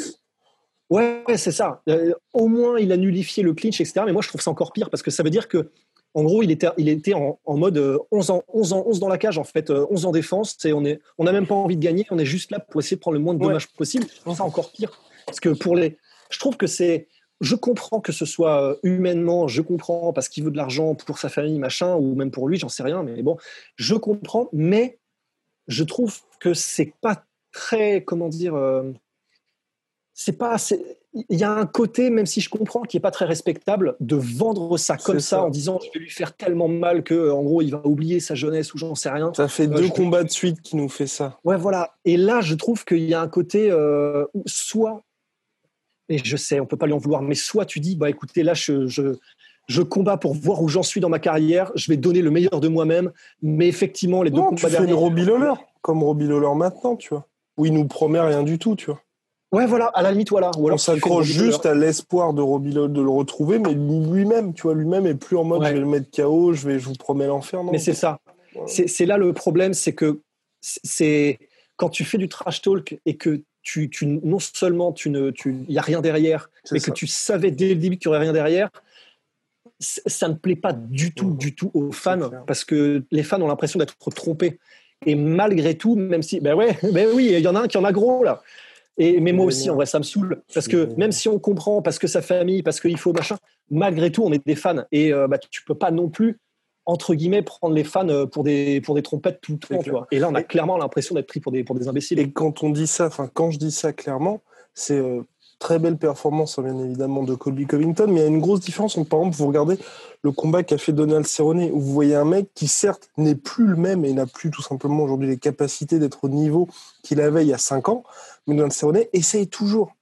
Speaker 2: Ouais, c'est ça. Euh, au moins, il a nullifié le clinch, etc. Mais moi, je trouve ça encore pire parce que ça veut dire que en gros, il était, il était en, mode 11 euh, ans, 11 ans, 11 dans la cage, en fait, 11 euh, en défense. Et on n'a on même pas envie de gagner, on est juste là pour essayer de prendre le moins de dommages possible. C'est encore pire. Parce que pour les. Je trouve que c'est. Je comprends que ce soit euh, humainement, je comprends parce qu'il veut de l'argent pour sa famille, machin, ou même pour lui, j'en sais rien, mais bon, je comprends, mais je trouve que c'est pas très, comment dire, c'est pas il y a un côté, même si je comprends, qui est pas très respectable, de vendre ça comme ça, en disant je vais lui faire tellement mal que, en gros, il va oublier sa jeunesse ou j'en sais rien.
Speaker 1: Ça fait deux combats de suite qui nous fait ça.
Speaker 2: Ouais, voilà. Et là, je trouve qu'il y a un côté euh, soit, et je sais, on peut pas lui en vouloir, mais soit tu dis bah écoutez, là, je, je, je combats pour voir où j'en suis dans ma carrière, je vais donner le meilleur de moi-même, mais effectivement, les deux combats
Speaker 1: tu fais une Robbie Lawler, comme Robbie Lawler maintenant, tu vois, où il nous promet rien du tout, tu vois.
Speaker 2: Ouais, voilà, à la limite, voilà.
Speaker 1: Ou alors on s'accroche juste à l'espoir de de le retrouver, mais lui-même, tu vois, lui-même est plus en mode je vais le mettre KO, je, vais, je vous promets l'enfer.
Speaker 2: Mais c'est ça. C'est là le problème, c'est que c'est quand tu fais du trash talk et que tu, tu non seulement tu ne, tu, y a rien derrière, mais que tu savais dès le début qu'il y aurait rien derrière, ça ne plaît pas du tout, du tout aux fans, parce que les fans ont l'impression d'être trompés. Et malgré tout, même si, ben ouais, ben oui, il y en a un qui en a gros là. Et, mais moi aussi, en vrai, ça me saoule. Parce que même si on comprend, parce que sa famille, parce qu'il faut machin, malgré tout, on est des fans. Et euh, bah, tu peux pas non plus, entre guillemets, prendre les fans euh, pour des, pour des trompettes tout le temps. Tu vois. Et là, on a clairement l'impression d'être pris pour des, pour des imbéciles.
Speaker 1: Et quand on dit ça, enfin, quand je dis ça clairement, c'est euh, très belle performance, hein, bien évidemment, de Colby Covington, mais il y a une grosse différence. par exemple, vous regardez le combat qu'a fait Donald Cerrone, où vous voyez un mec qui, certes, n'est plus le même et n'a plus tout simplement aujourd'hui les capacités d'être au niveau qu'il avait il y a 5 ans, mais Donald Cerrone essaye toujours.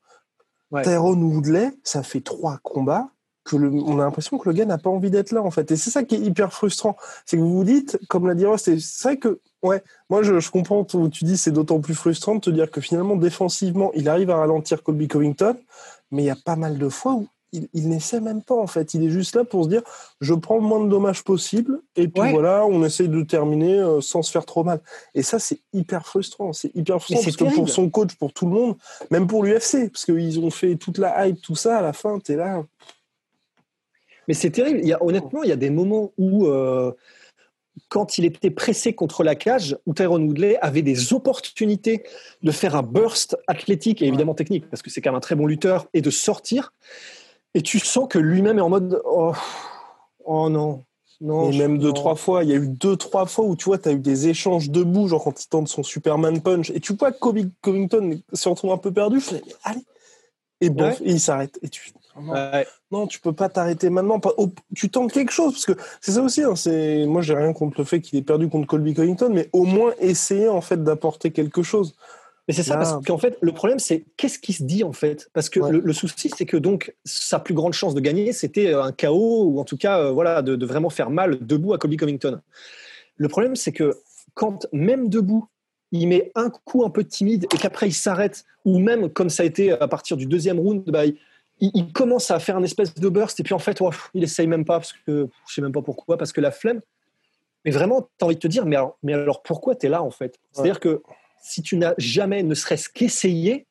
Speaker 1: Ouais. Tyrone Woodley, ça fait trois combats que on a l'impression que le gars n'a pas envie d'être là en fait. Et c'est ça qui est hyper frustrant, c'est que vous vous dites, comme l'a dit Ross, c'est vrai que ouais, moi je, je comprends où tu dis c'est d'autant plus frustrant de te dire que finalement défensivement il arrive à ralentir Colby Covington, mais il y a pas mal de fois où il, il n'essaie même pas en fait. Il est juste là pour se dire je prends le moins de dommages possible et puis voilà, on essaye de terminer euh, sans se faire trop mal. Et ça, c'est hyper frustrant. C'est hyper frustrant parce que pour son coach, pour tout le monde, même pour l'UFC, parce qu'ils ont fait toute la hype, tout ça, à la fin, tu es là.
Speaker 2: Mais c'est terrible. Il y a, honnêtement, il y a des moments où. Euh, quand il était pressé contre la cage, où Tyrone Woodley avait des opportunités de faire un burst athlétique et évidemment technique, parce que c'est quand même un très bon lutteur, et de sortir. Et tu sens que lui-même est en mode oh, oh non. Non,
Speaker 1: et même deux, trois fois, il y a eu deux, trois fois où tu vois, tu as eu des échanges debout, genre quand il tente son Superman Punch, et tu vois que Covington se retrouve un peu perdu, je allez, et bon, et il s'arrête. Et tu, non, tu peux pas t'arrêter maintenant. Tu tentes quelque chose, parce que c'est ça aussi. Hein, c'est moi, j'ai rien contre le fait qu'il ait perdu contre Colby Covington, mais au moins essayer en fait d'apporter quelque chose.
Speaker 2: Mais c'est ça, parce qu'en fait, le problème, c'est qu'est-ce qui se dit en fait? Parce que le, souci, c'est que donc sa plus grande chance de gagner, c'était euh, un chaos ou en tout cas, euh, voilà, de, vraiment faire mal debout à Colby Covington. Le problème, c'est que quand même debout, il met un coup un peu timide et qu'après il s'arrête, ou même comme ça a été à partir du deuxième round, bah, il, commence à faire un espèce de burst et puis en fait, il essaye même pas parce que je sais même pas pourquoi, parce que la flemme. Mais vraiment, tu as envie de te dire, mais alors, mais alors pourquoi tu es là en fait? C'est-à-dire que si tu n'as jamais ne serait-ce qu'essayé,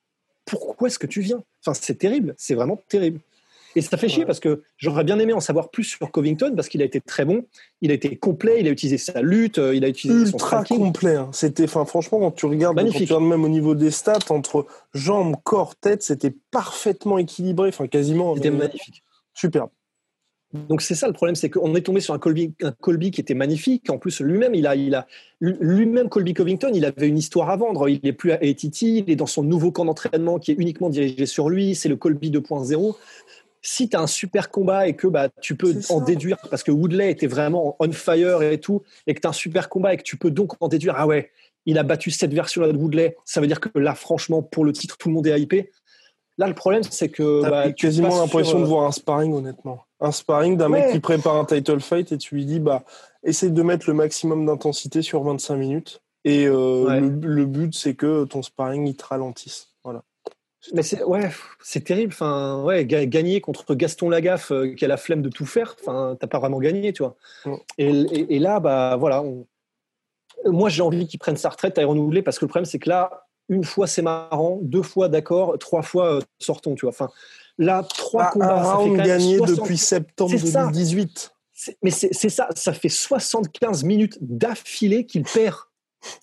Speaker 2: pourquoi est-ce que tu viens? Enfin, c'est terrible, c'est vraiment terrible. Et ça fait chier parce que j'aurais bien aimé en savoir plus sur Covington parce qu'il a été très bon, il a été complet, il a utilisé sa lutte, euh, il a utilisé
Speaker 1: Ultra son complet. Hein. C'était, enfin, franchement, quand tu regardes, Magnifique. même au niveau des stats, entre jambes, corps, tête, c'était parfaitement équilibré, enfin, quasiment.
Speaker 2: C'était magnifique.
Speaker 1: Superbe.
Speaker 2: Donc c'est ça le problème, c'est qu'on est tombé sur un Colby, un Colby qui était magnifique. En plus, lui-même, il a, il a, lui-même Colby Covington, il avait une histoire à vendre. Il n'est plus à ATT, il est dans son nouveau camp d'entraînement qui est uniquement dirigé sur lui. C'est le Colby 2.0 si tu as un super combat et que bah, tu peux en déduire, parce que Woodley était vraiment on fire et tout, et que tu as un super combat et que tu peux donc en déduire, ah ouais, il a battu cette version-là de Woodley, ça veut dire que là, franchement, pour le titre, tout le monde est hypé. Là, le problème, c'est que.
Speaker 1: Bah, quasiment l'impression de voir un sparring, honnêtement. Un sparring d'un mec qui prépare un title fight et tu lui dis, bah, essaye de mettre le maximum d'intensité sur 25 minutes. Et euh, le, but, c'est que ton sparring, il te ralentisse. Voilà.
Speaker 2: Mais c'est ouais, c'est terrible. Enfin, ouais, gagner contre Gaston Lagaffe euh, qui a la flemme de tout faire. Enfin, t'as pas vraiment gagné, tu vois. Et, et, là, bah voilà. Moi, j'ai envie qu'il prenne sa retraite à renouveler parce que le problème, c'est que là, une fois c'est marrant, deux fois d'accord, trois fois euh, sortons, tu vois. Enfin, là, trois bah, combats,
Speaker 1: ça fait gagné depuis septembre 2018.
Speaker 2: Mais c'est ça, ça fait 75 minutes d'affilée qu'il perd.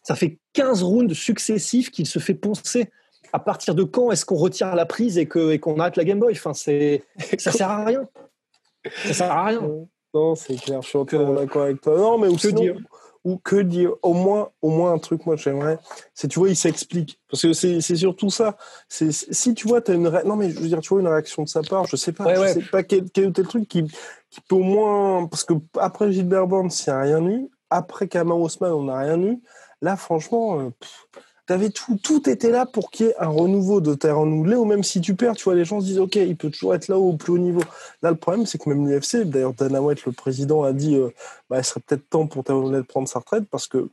Speaker 2: Ça fait 15 rounds successifs qu'il se fait poncer à partir de quand est-ce qu'on retire la prise et qu'on et arrête la Game Boy? Enfin, Ça sert à rien. Ça sert à rien.
Speaker 1: Non, c'est clair, je suis entièrement d'accord avec toi. Non, mais ou que dire? Ou que dire. Au moins au moins un truc moi j'aimerais c'est tu vois il s'explique. Parce que c'est c'est surtout ça. C'est si tu vois tu as une non mais je veux dire tu vois une réaction de sa part je sais pas. Je sais pas quel, quel tel truc qui qui peut au moins parce que après Gilbert Burns il n'y a rien eu après Kamau Osman on n'a rien eu. Là franchement euh, T'avais tout, tout était là pour qu'il y ait un renouveau de terrain renouvelé, ou même si tu perds, tu vois, les gens se disent, OK, il peut toujours être là au plus haut niveau. Là, le problème, c'est que même l'UFC, d'ailleurs, Dana White, le président, a dit, euh, bah, il serait peut-être temps pour Terran de prendre sa retraite, parce que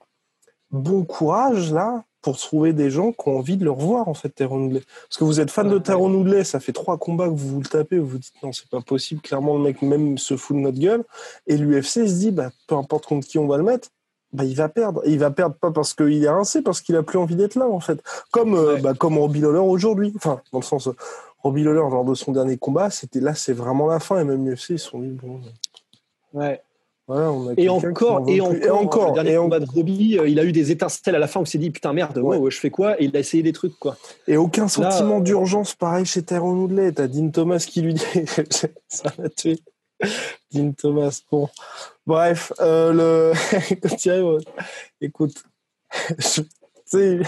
Speaker 1: bon courage, là, pour trouver des gens qui ont envie de le revoir, en fait, Terran Noudlé. Parce que vous êtes fan de Terran Noudlé, ça fait trois combats que vous vous le tapez, vous vous dites, non, c'est pas possible, clairement, le mec même se fout de notre gueule. Et l'UFC se dit, bah, peu importe contre qui on va le mettre, bah, il va perdre. il va perdre pas parce qu'il est rincé, parce qu'il a plus envie d'être là, en fait. Comme, euh, bah, comme Robbie aujourd'hui. Enfin, dans le sens, Robbie Lawler, lors de son dernier combat, c'était là, c'est vraiment la fin. Et même UFC, ils sont dit, bon.
Speaker 2: Ouais. Voilà, on a et, encore, et, encore, et encore, le dernier combat de Robbie, euh, il a eu des étincelles à la fin où il s'est dit putain merde, ouais. je fais quoi? Et il a essayé des trucs quoi.
Speaker 1: Et aucun sentiment euh, d'urgence pareil chez Tyrone Woodley. T'as Dean Thomas qui lui dit ça va tuer. Dean Thomas, bon. Bref, euh, le... écoute, ça faisait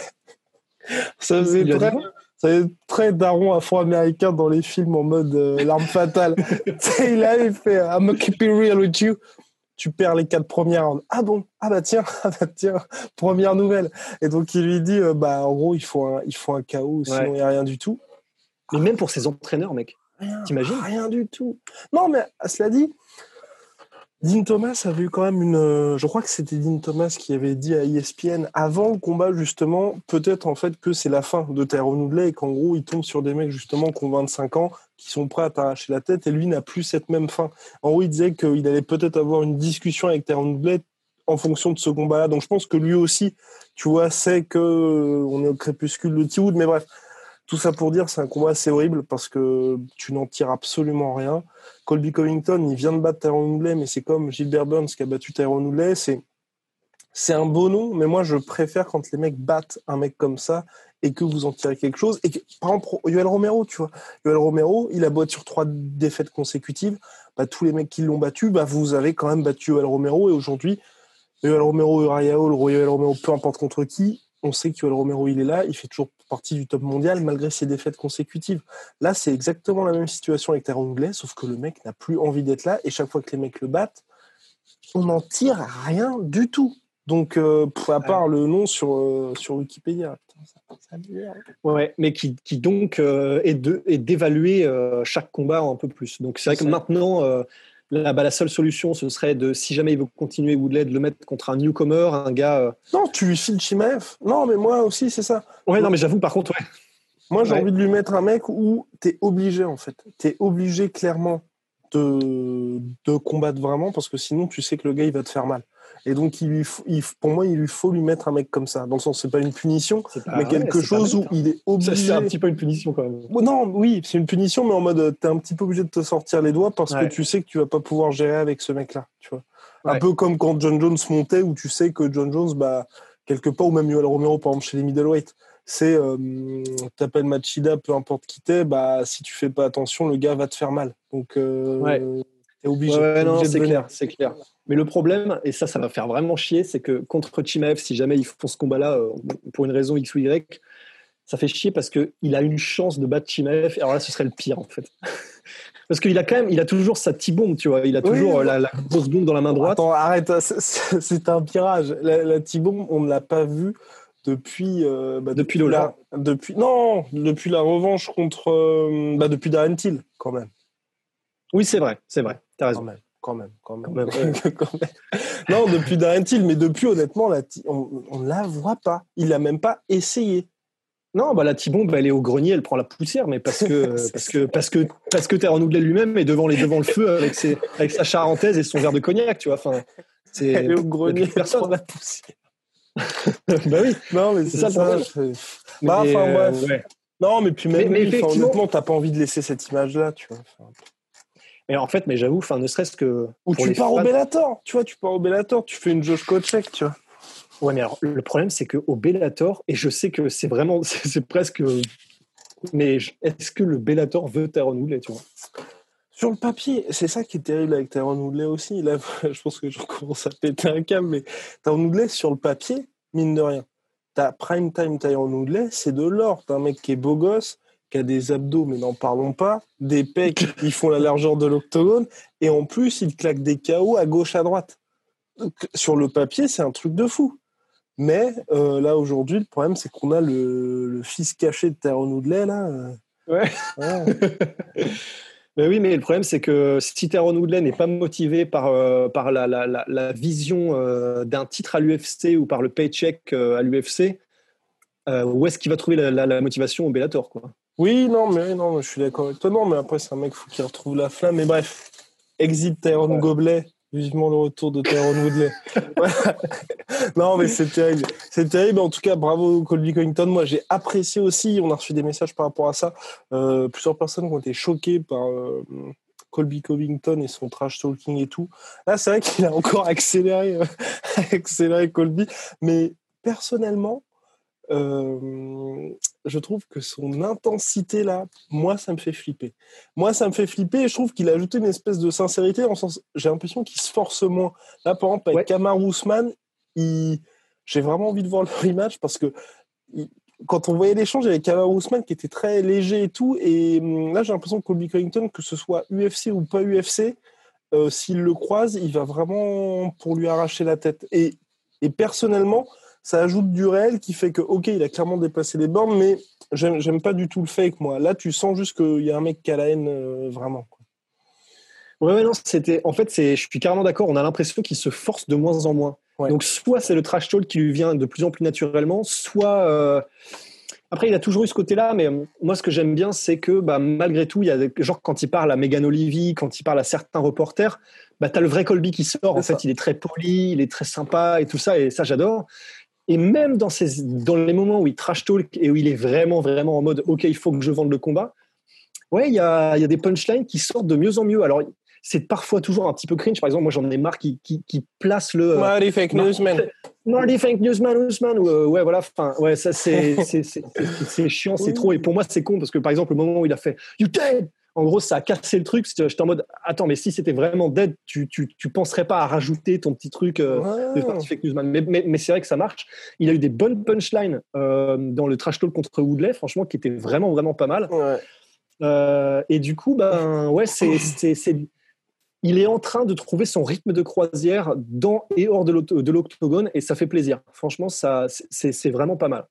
Speaker 1: très, ça faisait très daron afro-américain dans les films en mode euh, l'arme fatale. il avait fait I'm gonna keep it real with you. Tu perds les quatre premières rounds. Ah bon? Ah bah tiens, ah bah tiens, première nouvelle. Et donc il lui dit euh, bah en gros il faut un, il faut un chaos, sinon il n'y a rien du tout.
Speaker 2: Mais même pour ses entraîneurs, mec. T'imagines
Speaker 1: Rien du tout. Non, mais cela dit, Dean Thomas avait eu quand même une. Euh, je crois que c'était Dean Thomas qui avait dit à ESPN avant le combat, justement, peut-être en fait que c'est la fin de Tyrone Woodley et qu'en gros, il tombe sur des mecs justement qui ont 25 ans, qui sont prêts à t'arracher la tête et lui n'a plus cette même fin. En gros, il disait qu'il allait peut-être avoir une discussion avec Tyrone Woodley en fonction de ce combat-là. Donc je pense que lui aussi, tu vois, sait que euh, on est au crépuscule de T-Wood, mais bref. Tout ça pour dire, c'est un combat assez horrible parce que tu n'en tires absolument rien. Colby Covington, il vient de battre Tyrone Woodley, mais c'est comme Gilbert Burns qui a battu Tyrone Woodley. C'est, c'est un beau nom, mais moi, je préfère quand les mecs battent un mec comme ça et que vous en tirez quelque chose. Et par exemple, Yoel Romero, tu vois. Yoel Romero, il a battu sur trois défaites consécutives. Bah, tous les mecs qui l'ont battu, bah, vous avez quand même battu Yoel Romero. Et aujourd'hui, Yoel Romero, Uriah Hall, Yoel Romero, peu importe contre qui, on sait que Romero, il est là, il fait toujours partie du top mondial malgré ses défaites consécutives. Là, c'est exactement la même situation avec Terre Anglais, sauf que le mec n'a plus envie d'être là et chaque fois que les mecs le battent, on n'en tire rien du tout. Donc, euh, à part le nom sur, euh, sur Wikipédia.
Speaker 2: ouais, mais qui, donc euh, est, d'évaluer chaque combat un peu plus. Donc, c'est vrai que maintenant, Là, bah, la seule solution, ce serait de, si jamais il veut continuer Woodley, de le mettre contre un newcomer, un gars.
Speaker 1: Non, tu lui files Chimaev. Non, mais moi aussi, c'est ça.
Speaker 2: Ouais, non, mais j'avoue, par contre, ouais.
Speaker 1: Moi, j'ai
Speaker 2: Ouais.
Speaker 1: envie de lui mettre un mec où tu es obligé, en fait. Tu es obligé clairement de, de combattre vraiment parce que sinon, tu sais que le gars, il va te faire mal. Et donc, il lui il- pour moi, il lui faut lui mettre un mec comme ça. Dans le sens, c'est pas une punition,
Speaker 2: pas-
Speaker 1: mais quelque chose où
Speaker 2: bête, hein.
Speaker 1: il est
Speaker 2: Ça,
Speaker 1: obligé.
Speaker 2: C'est un petit peu une punition quand même.
Speaker 1: Oh, Non, oui, c'est une punition, mais en mode, euh, t'es un petit peu obligé de te sortir les doigts parce
Speaker 2: Ouais.
Speaker 1: que tu sais que tu vas pas pouvoir gérer avec ce mec-là, tu vois. Un peu comme quand John Jones montait, où tu sais que John Jones, bah, quelque part, ou même Yoel Romero, par exemple, chez les middleweight, c'est, euh, t'appelles Machida, peu importe qui t'es, bah, si tu fais pas attention, le gars va te faire mal. Donc, euh,
Speaker 2: Ouais.
Speaker 1: T'es obligé.
Speaker 2: Ouais, non,
Speaker 1: de
Speaker 2: c'est
Speaker 1: venir.
Speaker 2: clair, c'est clair. Mais le problème, et ça, ça va faire vraiment chier, c'est que contre Chimaev, si jamais ils font ce combat-là, euh, pour une raison X ou Y, ça fait chier parce qu'il a une chance de battre Chimaev. Alors là, ce serait le pire, en fait. parce qu'il a quand même, il a toujours sa T-bombe, tu vois. Il a toujours
Speaker 1: oui.
Speaker 2: euh, la, la grosse bombe dans la main droite.
Speaker 1: Attends, arrête, c'est- un pirage. La, la T-bomb, on ne l'a pas vue depuis. euh, bah,
Speaker 2: Depuis
Speaker 1: la,
Speaker 2: Lola.
Speaker 1: depuis Non, depuis la revanche contre. euh, bah, depuis Darren Till, quand même.
Speaker 2: Oui, c'est vrai, c'est vrai. T'as
Speaker 1: Quand
Speaker 2: raison.
Speaker 1: même, quand même, quand même.
Speaker 2: Quand même,
Speaker 1: Quand même. Non, depuis Darren Till, mais depuis, honnêtement, la on ne la voit pas. Il n'a même pas essayé.
Speaker 2: Non, bah, la T-bombe, elle est au grenier, elle prend la poussière, mais parce que, parce que, parce que, parce que Terran lui-même est devant, les, devant le feu avec, ses, avec sa charentaise et son verre de cognac, tu vois. Enfin, c'est
Speaker 1: Elle est au grenier,
Speaker 2: personne.
Speaker 1: prend la poussière.
Speaker 2: bah oui.
Speaker 1: Non, mais
Speaker 2: C'est ça
Speaker 1: ça.
Speaker 2: le
Speaker 1: Bah, enfin,
Speaker 2: euh,
Speaker 1: bref.
Speaker 2: ouais.
Speaker 1: Non, mais puis même,
Speaker 2: Mais- effectivement-
Speaker 1: honnêtement, t'as pas envie de laisser cette image-là, tu vois. Enfin,
Speaker 2: Mais en fait, mais j'avoue, enfin, ne serait-ce que.
Speaker 1: Ou tu pars au Bellator, tu vois, tu pars au Bellator, tu fais une Josh Kochek, tu vois.
Speaker 2: Ouais, mais alors, le problème, c'est qu'au Bellator, et je sais que c'est vraiment. C'est presque. Mais est-ce que le Bellator veut Terran Woodley, tu vois?
Speaker 1: Sur le papier, c'est ça qui est terrible avec Tyron Woodley aussi. Là, je pense que je commence à péter un câble, mais Tyron Woodley, sur le papier, mine de rien, t'as prime time Tyron Woodley, c'est de l'or. T'as un mec qui est beau gosse, qui a des abdos, mais n'en parlons pas, des pecs, ils font la largeur de l'octogone, et en plus, il claque des KO à gauche, à droite. Donc, sur le papier, c'est un truc de fou. Mais euh, là, aujourd'hui, le problème, c'est qu'on a le, le fils caché de Tyron Woodley, là.
Speaker 2: Ouais. Mais oui, mais le problème, c'est que si Terran Woodley n'est pas motivé par, euh, par la, la, la, la vision euh, d'un titre à l'UFC ou par le paycheck à l'UFC, où est-ce qu'il va trouver la motivation au Bellator quoi?
Speaker 1: Oui, non, mais non, je suis d'accord avec toi. Non, mais après, c'est un mec faut qu'il retrouve la flamme. Mais bref, exit Tyrone
Speaker 2: Ouais.
Speaker 1: Goblet. Vivement le retour de Tyrone Woodley. Voilà. non, mais c'est terrible. C'est terrible. En tout cas, bravo Colby Covington. Moi, j'ai apprécié aussi. On a reçu des messages par rapport à ça. Euh, plusieurs personnes qui ont été choquées par euh, Colby Covington et son trash talking et tout. Là, c'est vrai qu'il a encore accéléré, euh, accéléré Colby. Mais personnellement, euh, je trouve que son intensité là, moi, ça me fait flipper. Moi, ça me fait flipper et je trouve qu'il a ajouté une espèce de sincérité le sens, j'ai l'impression qu'il se force moins. Là, par exemple, avec
Speaker 2: Ouais.
Speaker 1: Kamar Ousmane, il... j'ai vraiment envie de voir le rematch parce que il- quand on voyait l'échange avec Kamar Ousmane qui était très léger et tout, et hum, là, j'ai l'impression que Colby Covington, que ce soit UFC ou pas UFC, euh, s'il le croise, il va vraiment pour lui arracher la tête. Et, et personnellement, ça ajoute du réel qui fait que, ok, il a clairement dépassé les bornes, mais j'aime pas du tout le fake, moi. Là, tu sens juste qu'il y a un mec qui a la haine, euh, vraiment. quoi.
Speaker 2: Ouais, ouais, non, c'était. En fait, c'est. Je suis carrément d'accord. On a l'impression qu'il se force de moins en moins.
Speaker 1: Ouais.
Speaker 2: Donc, soit c'est le trash talk qui lui vient de plus en plus naturellement, soit. euh, Après, il a toujours eu ce côté-là, mais euh, moi, ce que j'aime bien, c'est que bah, malgré tout, il y a des... genre quand il parle à Megan Olivi, quand il parle à certains reporters, bah, tu as le vrai Colby qui sort. En fait,
Speaker 1: ça.
Speaker 2: il est très poli, il est très sympa et tout ça, et ça, j'adore. Et même dans, ces, dans les moments où il trash talk et où il est vraiment, vraiment en mode OK, il faut que je vende le combat, ouais, il y a, il y a des punchlines qui sortent de mieux en mieux. Alors, c'est parfois toujours un petit peu cringe. Par exemple, moi, j'en ai marre qui, qui, qui place le. euh,
Speaker 1: Marty Fake Newsman.
Speaker 2: Marty Fake Newsman, Newsman, ou, euh, ouais, voilà, enfin, ouais, ça, c'est, chiant, c'est trop. Et pour moi, c'est con parce que, par exemple, le moment où il a fait You dead en gros, ça a cassé le truc. J'étais en mode, attends, mais si c'était vraiment dead, tu, tu, tu penserais pas à rajouter ton petit truc euh, de. Marty Fake Newsman. Mais, mais, mais c'est vrai que ça marche. Il a eu des bonnes punchlines euh, dans le trash talk contre Woodley, franchement, qui étaient vraiment, vraiment pas mal.
Speaker 1: Ouais.
Speaker 2: Euh, et du coup, ben, ouais, c'est, il est en train de trouver son rythme de croisière dans et hors de, l'octogone et ça fait plaisir. Franchement, ça, c'est, c'est vraiment pas mal.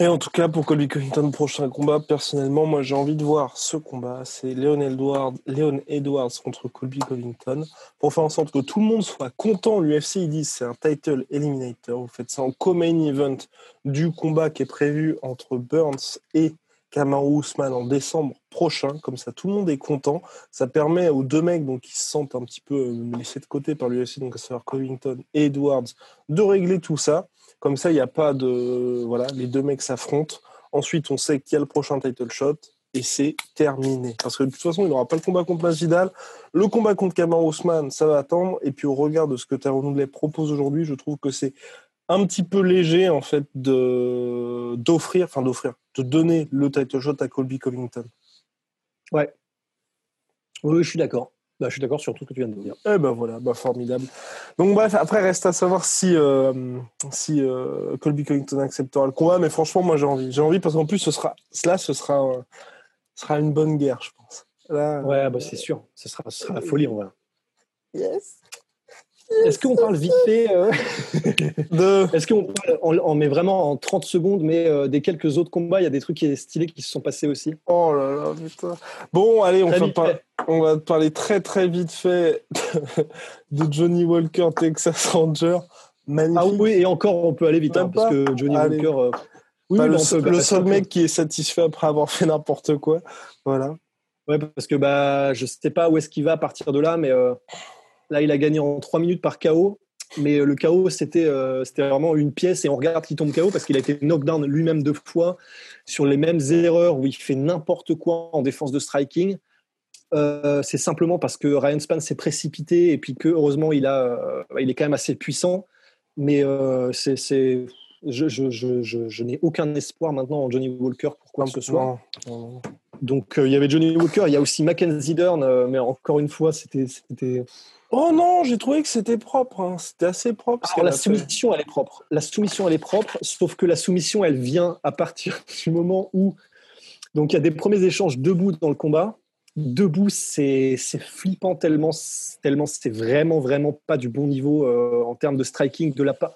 Speaker 1: Et en tout cas, pour Colby Covington, prochain combat, personnellement, moi j'ai envie de voir ce combat. C'est Léon Edwards, contre Colby Covington. Pour faire en sorte que tout le monde soit content, l'UFC, ils disent c'est un title eliminator. Vous faites ça en co-main event du combat qui est prévu entre Burns et Kamaru Usman en décembre prochain. Comme ça, tout le monde est content. Ça permet aux deux mecs donc, qui se sentent un petit peu euh, laissés de côté par l'UFC, donc à savoir Covington et Edwards, de régler tout ça. Comme ça, il n'y a pas de. Voilà, les deux mecs s'affrontent. Ensuite, on sait qui a le prochain title shot et c'est terminé. Parce que de toute façon, il n'aura pas le combat contre Masvidal. Le combat contre Kamar Ousmane, ça va attendre. Et puis au regard de ce que Tyrone Woodley propose aujourd'hui, je trouve que c'est un petit peu léger en fait de d'offrir, enfin d'offrir, de donner le title shot à Colby Covington.
Speaker 2: Ouais. Oui, je suis d'accord. Bah, je suis d'accord sur tout ce que tu viens de dire.
Speaker 1: Eh ben voilà, bah, formidable. Donc bref, après reste à savoir si euh, si euh, Colby Covington acceptera le combat, mais franchement moi j'ai envie, j'ai envie parce qu'en plus ce sera, là ce sera euh, sera une bonne guerre, je pense. Là,
Speaker 2: ouais, bah, c'est sûr, ce sera, ce sera la folie, on va.
Speaker 1: Yes.
Speaker 2: Est-ce qu'on parle vite fait euh, de... Est-ce qu'on on, met vraiment en 30 secondes, mais euh, des quelques autres combats, il y a des trucs stylés qui se sont passés aussi
Speaker 1: Oh là là, putain. Bon, allez, on va, par... on va parler très très vite fait de Johnny Walker, Texas Ranger. Magnifique.
Speaker 2: Ah oui, et encore, on peut aller vite, hein, parce que Johnny Walker. Euh...
Speaker 1: Oui, le, le seul mec qui est satisfait après avoir fait n'importe quoi. Voilà.
Speaker 2: Ouais, parce que bah, je sais pas où est-ce qu'il va à partir de là, mais euh, Là, il a gagné en 3 minutes par KO. Mais euh, le KO, c'était euh, vraiment une pièce et on regarde qu'il tombe KO parce qu'il a été knockdown lui-même deux fois sur les mêmes erreurs où il fait n'importe quoi en défense de striking. Euh, c'est simplement parce que Ryan Span s'est précipité et puis que heureusement il, a, il est quand même assez puissant. Mais c'est je, je, je, je n'ai aucun espoir maintenant en Johnny Walker pour quoi que ce soit. Donc il y avait Johnny Walker, il y a aussi Mackenzie Dern, mais encore une fois, c'était
Speaker 1: Oh non, j'ai trouvé que c'était propre. Hein. C'était assez propre.
Speaker 2: la soumission, elle est propre. La soumission, elle est propre, sauf que la soumission, elle vient à partir du moment où. Donc, il y a des premiers échanges debout dans le combat. Debout, c'est flippant tellement, tellement c'est vraiment, vraiment pas du bon niveau euh, en termes de striking de la part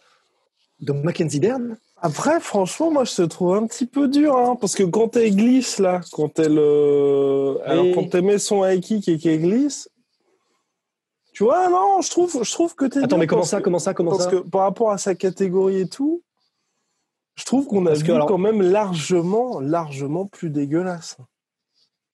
Speaker 2: de Mackenzie Dern.
Speaker 1: Après, franchement, moi, je te trouve un petit peu dur, hein, parce que quand elle glisse, là, quand elle. Euh, alors, quand elle met son high kick et qu'elle glisse, tu vois, non, je trouve, je trouve que
Speaker 2: t'es. Attends, mais comment ça, comment ça, comment
Speaker 1: parce
Speaker 2: ça
Speaker 1: que par rapport à sa catégorie et tout, je trouve qu'on a vu quand même largement, largement plus dégueulasse.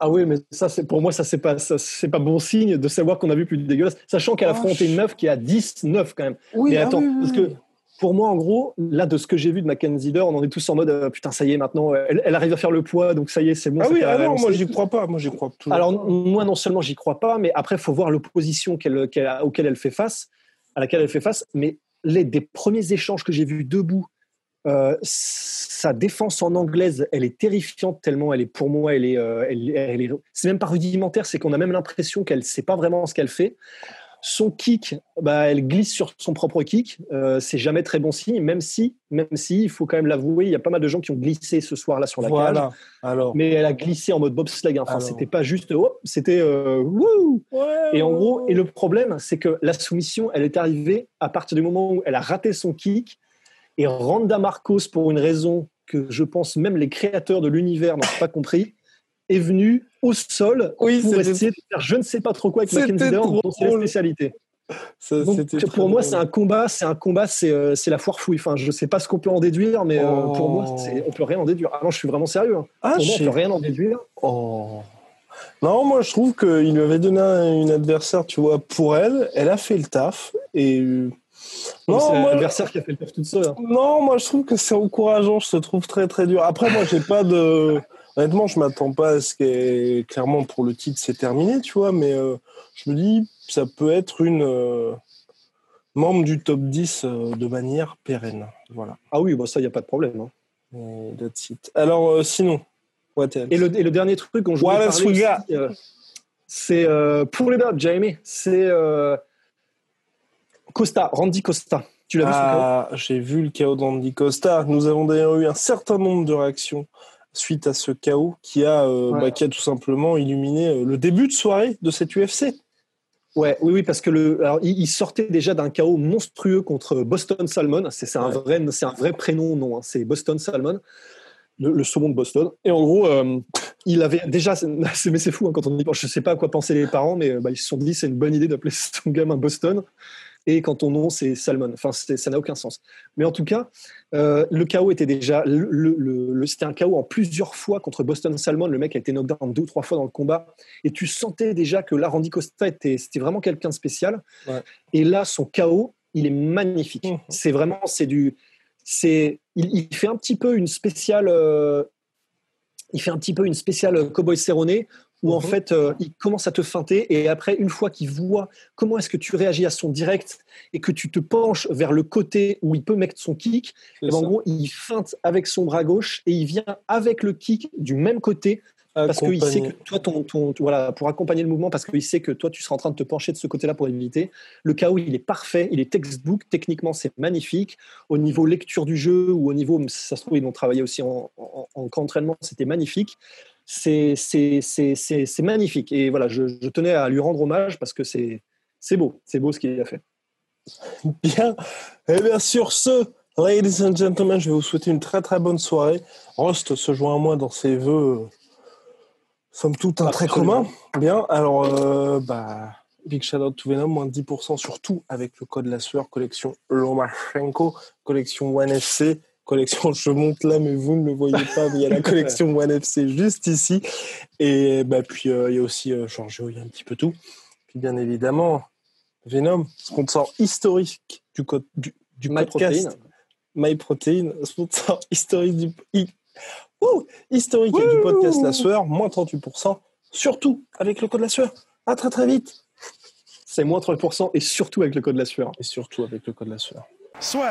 Speaker 2: Ah oui, mais ça, c'est pour moi, ça c'est pas, c'est pas bon signe de savoir qu'on a vu plus dégueulasse, sachant qu'elle a ah, affronté une meuf qui est à 10, 9 quand même.
Speaker 1: Oui,
Speaker 2: mais
Speaker 1: ah
Speaker 2: attends,
Speaker 1: oui,
Speaker 2: parce que pour moi, en gros, là, de ce que j'ai vu de Mackenzie Dern, on en est tous en mode euh, putain, ça y est, maintenant, elle, elle, arrive à faire le poids, donc ça y est, c'est bon.
Speaker 1: Ah oui, ah non, moi, j'y crois pas. Moi, j'y crois
Speaker 2: toujours. Alors, moi, non seulement j'y crois pas, mais après, il faut voir l'opposition qu'elle, qu'elle, auquel elle fait face, à laquelle elle fait face. Mais les des premiers échanges que j'ai vus debout, euh, sa défense en anglaise, elle est terrifiante tellement elle est pour moi, elle est, euh, elle, elle est c'est même pas rudimentaire, c'est qu'on a même l'impression qu'elle sait pas vraiment ce qu'elle fait. Son kick, bah, elle glisse sur son propre kick. Euh, c'est jamais très bon signe, même si, même si, il faut quand même l'avouer, il y a pas mal de gens qui ont glissé ce soir-là sur la
Speaker 1: voilà.
Speaker 2: cage.
Speaker 1: Alors.
Speaker 2: Mais elle a glissé en mode bobsleigh. Enfin, c'était pas juste, oh, c'était euh, wouh.
Speaker 1: Ouais,
Speaker 2: et en gros, et le problème, c'est que la soumission, elle est arrivée à partir du moment où elle a raté son kick. Et Randa Marcos, pour une raison que je pense même les créateurs de l'univers n'ont pas compris, est venu au sol
Speaker 1: Oui,
Speaker 2: pour essayer de faire je ne sais pas trop quoi avec Mackenzie Dern,
Speaker 1: trop
Speaker 2: dont c'est la
Speaker 1: drôle.
Speaker 2: spécialité.
Speaker 1: Ça,
Speaker 2: Donc, pour moi, c'est un combat, c'est un combat, c'est euh, la foire fouille. Enfin, je sais pas ce qu'on peut en déduire, mais euh,
Speaker 1: Oh.
Speaker 2: pour moi, c'est- on peut rien en déduire. Ah non, je suis vraiment sérieux. hein.
Speaker 1: Ah,
Speaker 2: pour moi, on
Speaker 1: je
Speaker 2: peut rien en déduire.
Speaker 1: Oh. Non, moi je trouve qu'il lui avait donné un- une adversaire, tu vois, pour elle. Elle a fait le taf. Et. euh, Non,
Speaker 2: c'est l'adversaire qui a fait le taf toute seule. hein.
Speaker 1: non, moi je trouve que c'est encourageant. Je te trouve très très dur. Après, moi j'ai pas de. Honnêtement, je m'attends pas à ce que clairement pour le titre c'est terminé, tu vois, mais euh, je me dis ça peut être une euh, membre du top 10 euh, de manière pérenne. Voilà.
Speaker 2: Ah oui, bah ça, il y a pas de problème. hein.
Speaker 1: Et that's it. Alors sinon, what else
Speaker 2: Et le, et le dernier truc
Speaker 1: got
Speaker 2: euh, c'est pour les dates, Jamie. C'est Costa, Randy Costa. Tu l'as vu
Speaker 1: Ah, j'ai vu le chaos d'Andy Costa. Nous avons d'ailleurs eu un certain nombre de réactions suite à ce chaos qui a, euh,
Speaker 2: Ouais.
Speaker 1: bah, qui a tout simplement illuminé euh, le début de soirée de cette UFC.
Speaker 2: Ouais, oui, oui, parce que le, alors, il, sortait déjà d'un chaos monstrueux contre Boston Salmon. C'est un vrai, un vrai prénom, non, hein, c'est Boston Salmon. le, saumon de Boston. Et en gros, euh, il avait déjà, mais c'est fou hein, quand on dit, je sais pas à quoi pensaient les parents, mais bah, ils se sont dit c'est une bonne idée d'appeler son gamin Boston. Et quand ton nom c'est Salmon, enfin ça n'a aucun sens. Mais en tout cas, euh, le chaos était déjà, le, c'était un chaos en plusieurs fois contre Boston Salmon. Le mec a été knockdown deux ou trois fois dans le combat, et tu sentais déjà que là Randy Costa était, c'était vraiment quelqu'un de spécial. Et là, son chaos, il est magnifique. Mmh. C'est vraiment, c'est du, c'est, il, fait un petit peu une spéciale, euh, il fait un petit peu une spéciale Cowboy Cerrone où en mhm. fait euh, il commence à te feinter et après une fois qu'il voit comment est-ce que tu réagis à son direct et que tu te penches vers le côté où il peut mettre son kick, et ben, en gros il feinte avec son bras gauche et il vient avec le kick du même côté parce qu'il sait que toi ton, ton, voilà pour accompagner le mouvement parce qu'il sait que toi tu seras en train de te pencher de ce côté-là pour éviter. Le KO il est parfait, il est textbook, techniquement c'est magnifique. Au niveau lecture du jeu ou au niveau ça se trouve ils l'ont travaillé aussi en, en, en entraînement, c'était magnifique c'est magnifique. Et voilà, je, tenais à lui rendre hommage parce que c'est beau, c'est beau ce qu'il a fait.
Speaker 1: Bien, et eh bien sur ce, ladies and gentlemen, je vais vous souhaiter une très très bonne soirée. Rost se joint à moi dans ses voeux, somme toute un très commun. Bien, alors, euh, bah, Big shout out to Venom, moins de 10% surtout avec le code la sueur, collection Lomachenko, collection One FC collection, je monte là, mais vous ne le voyez pas, mais il y a la collection One FC juste ici. Et bah, puis, euh, il y a aussi euh, il y a un petit peu tout. Puis, bien évidemment, Venom, sponsor historique du, code, du, du My podcast. MyProtein, sponsor historique du, historique du podcast La Sueur, moins 38%, surtout avec le code La Sueur. À très très vite.
Speaker 2: C'est moins 30% et surtout avec le code La Sueur.
Speaker 1: Et surtout avec le code La Sueur.
Speaker 5: Soit.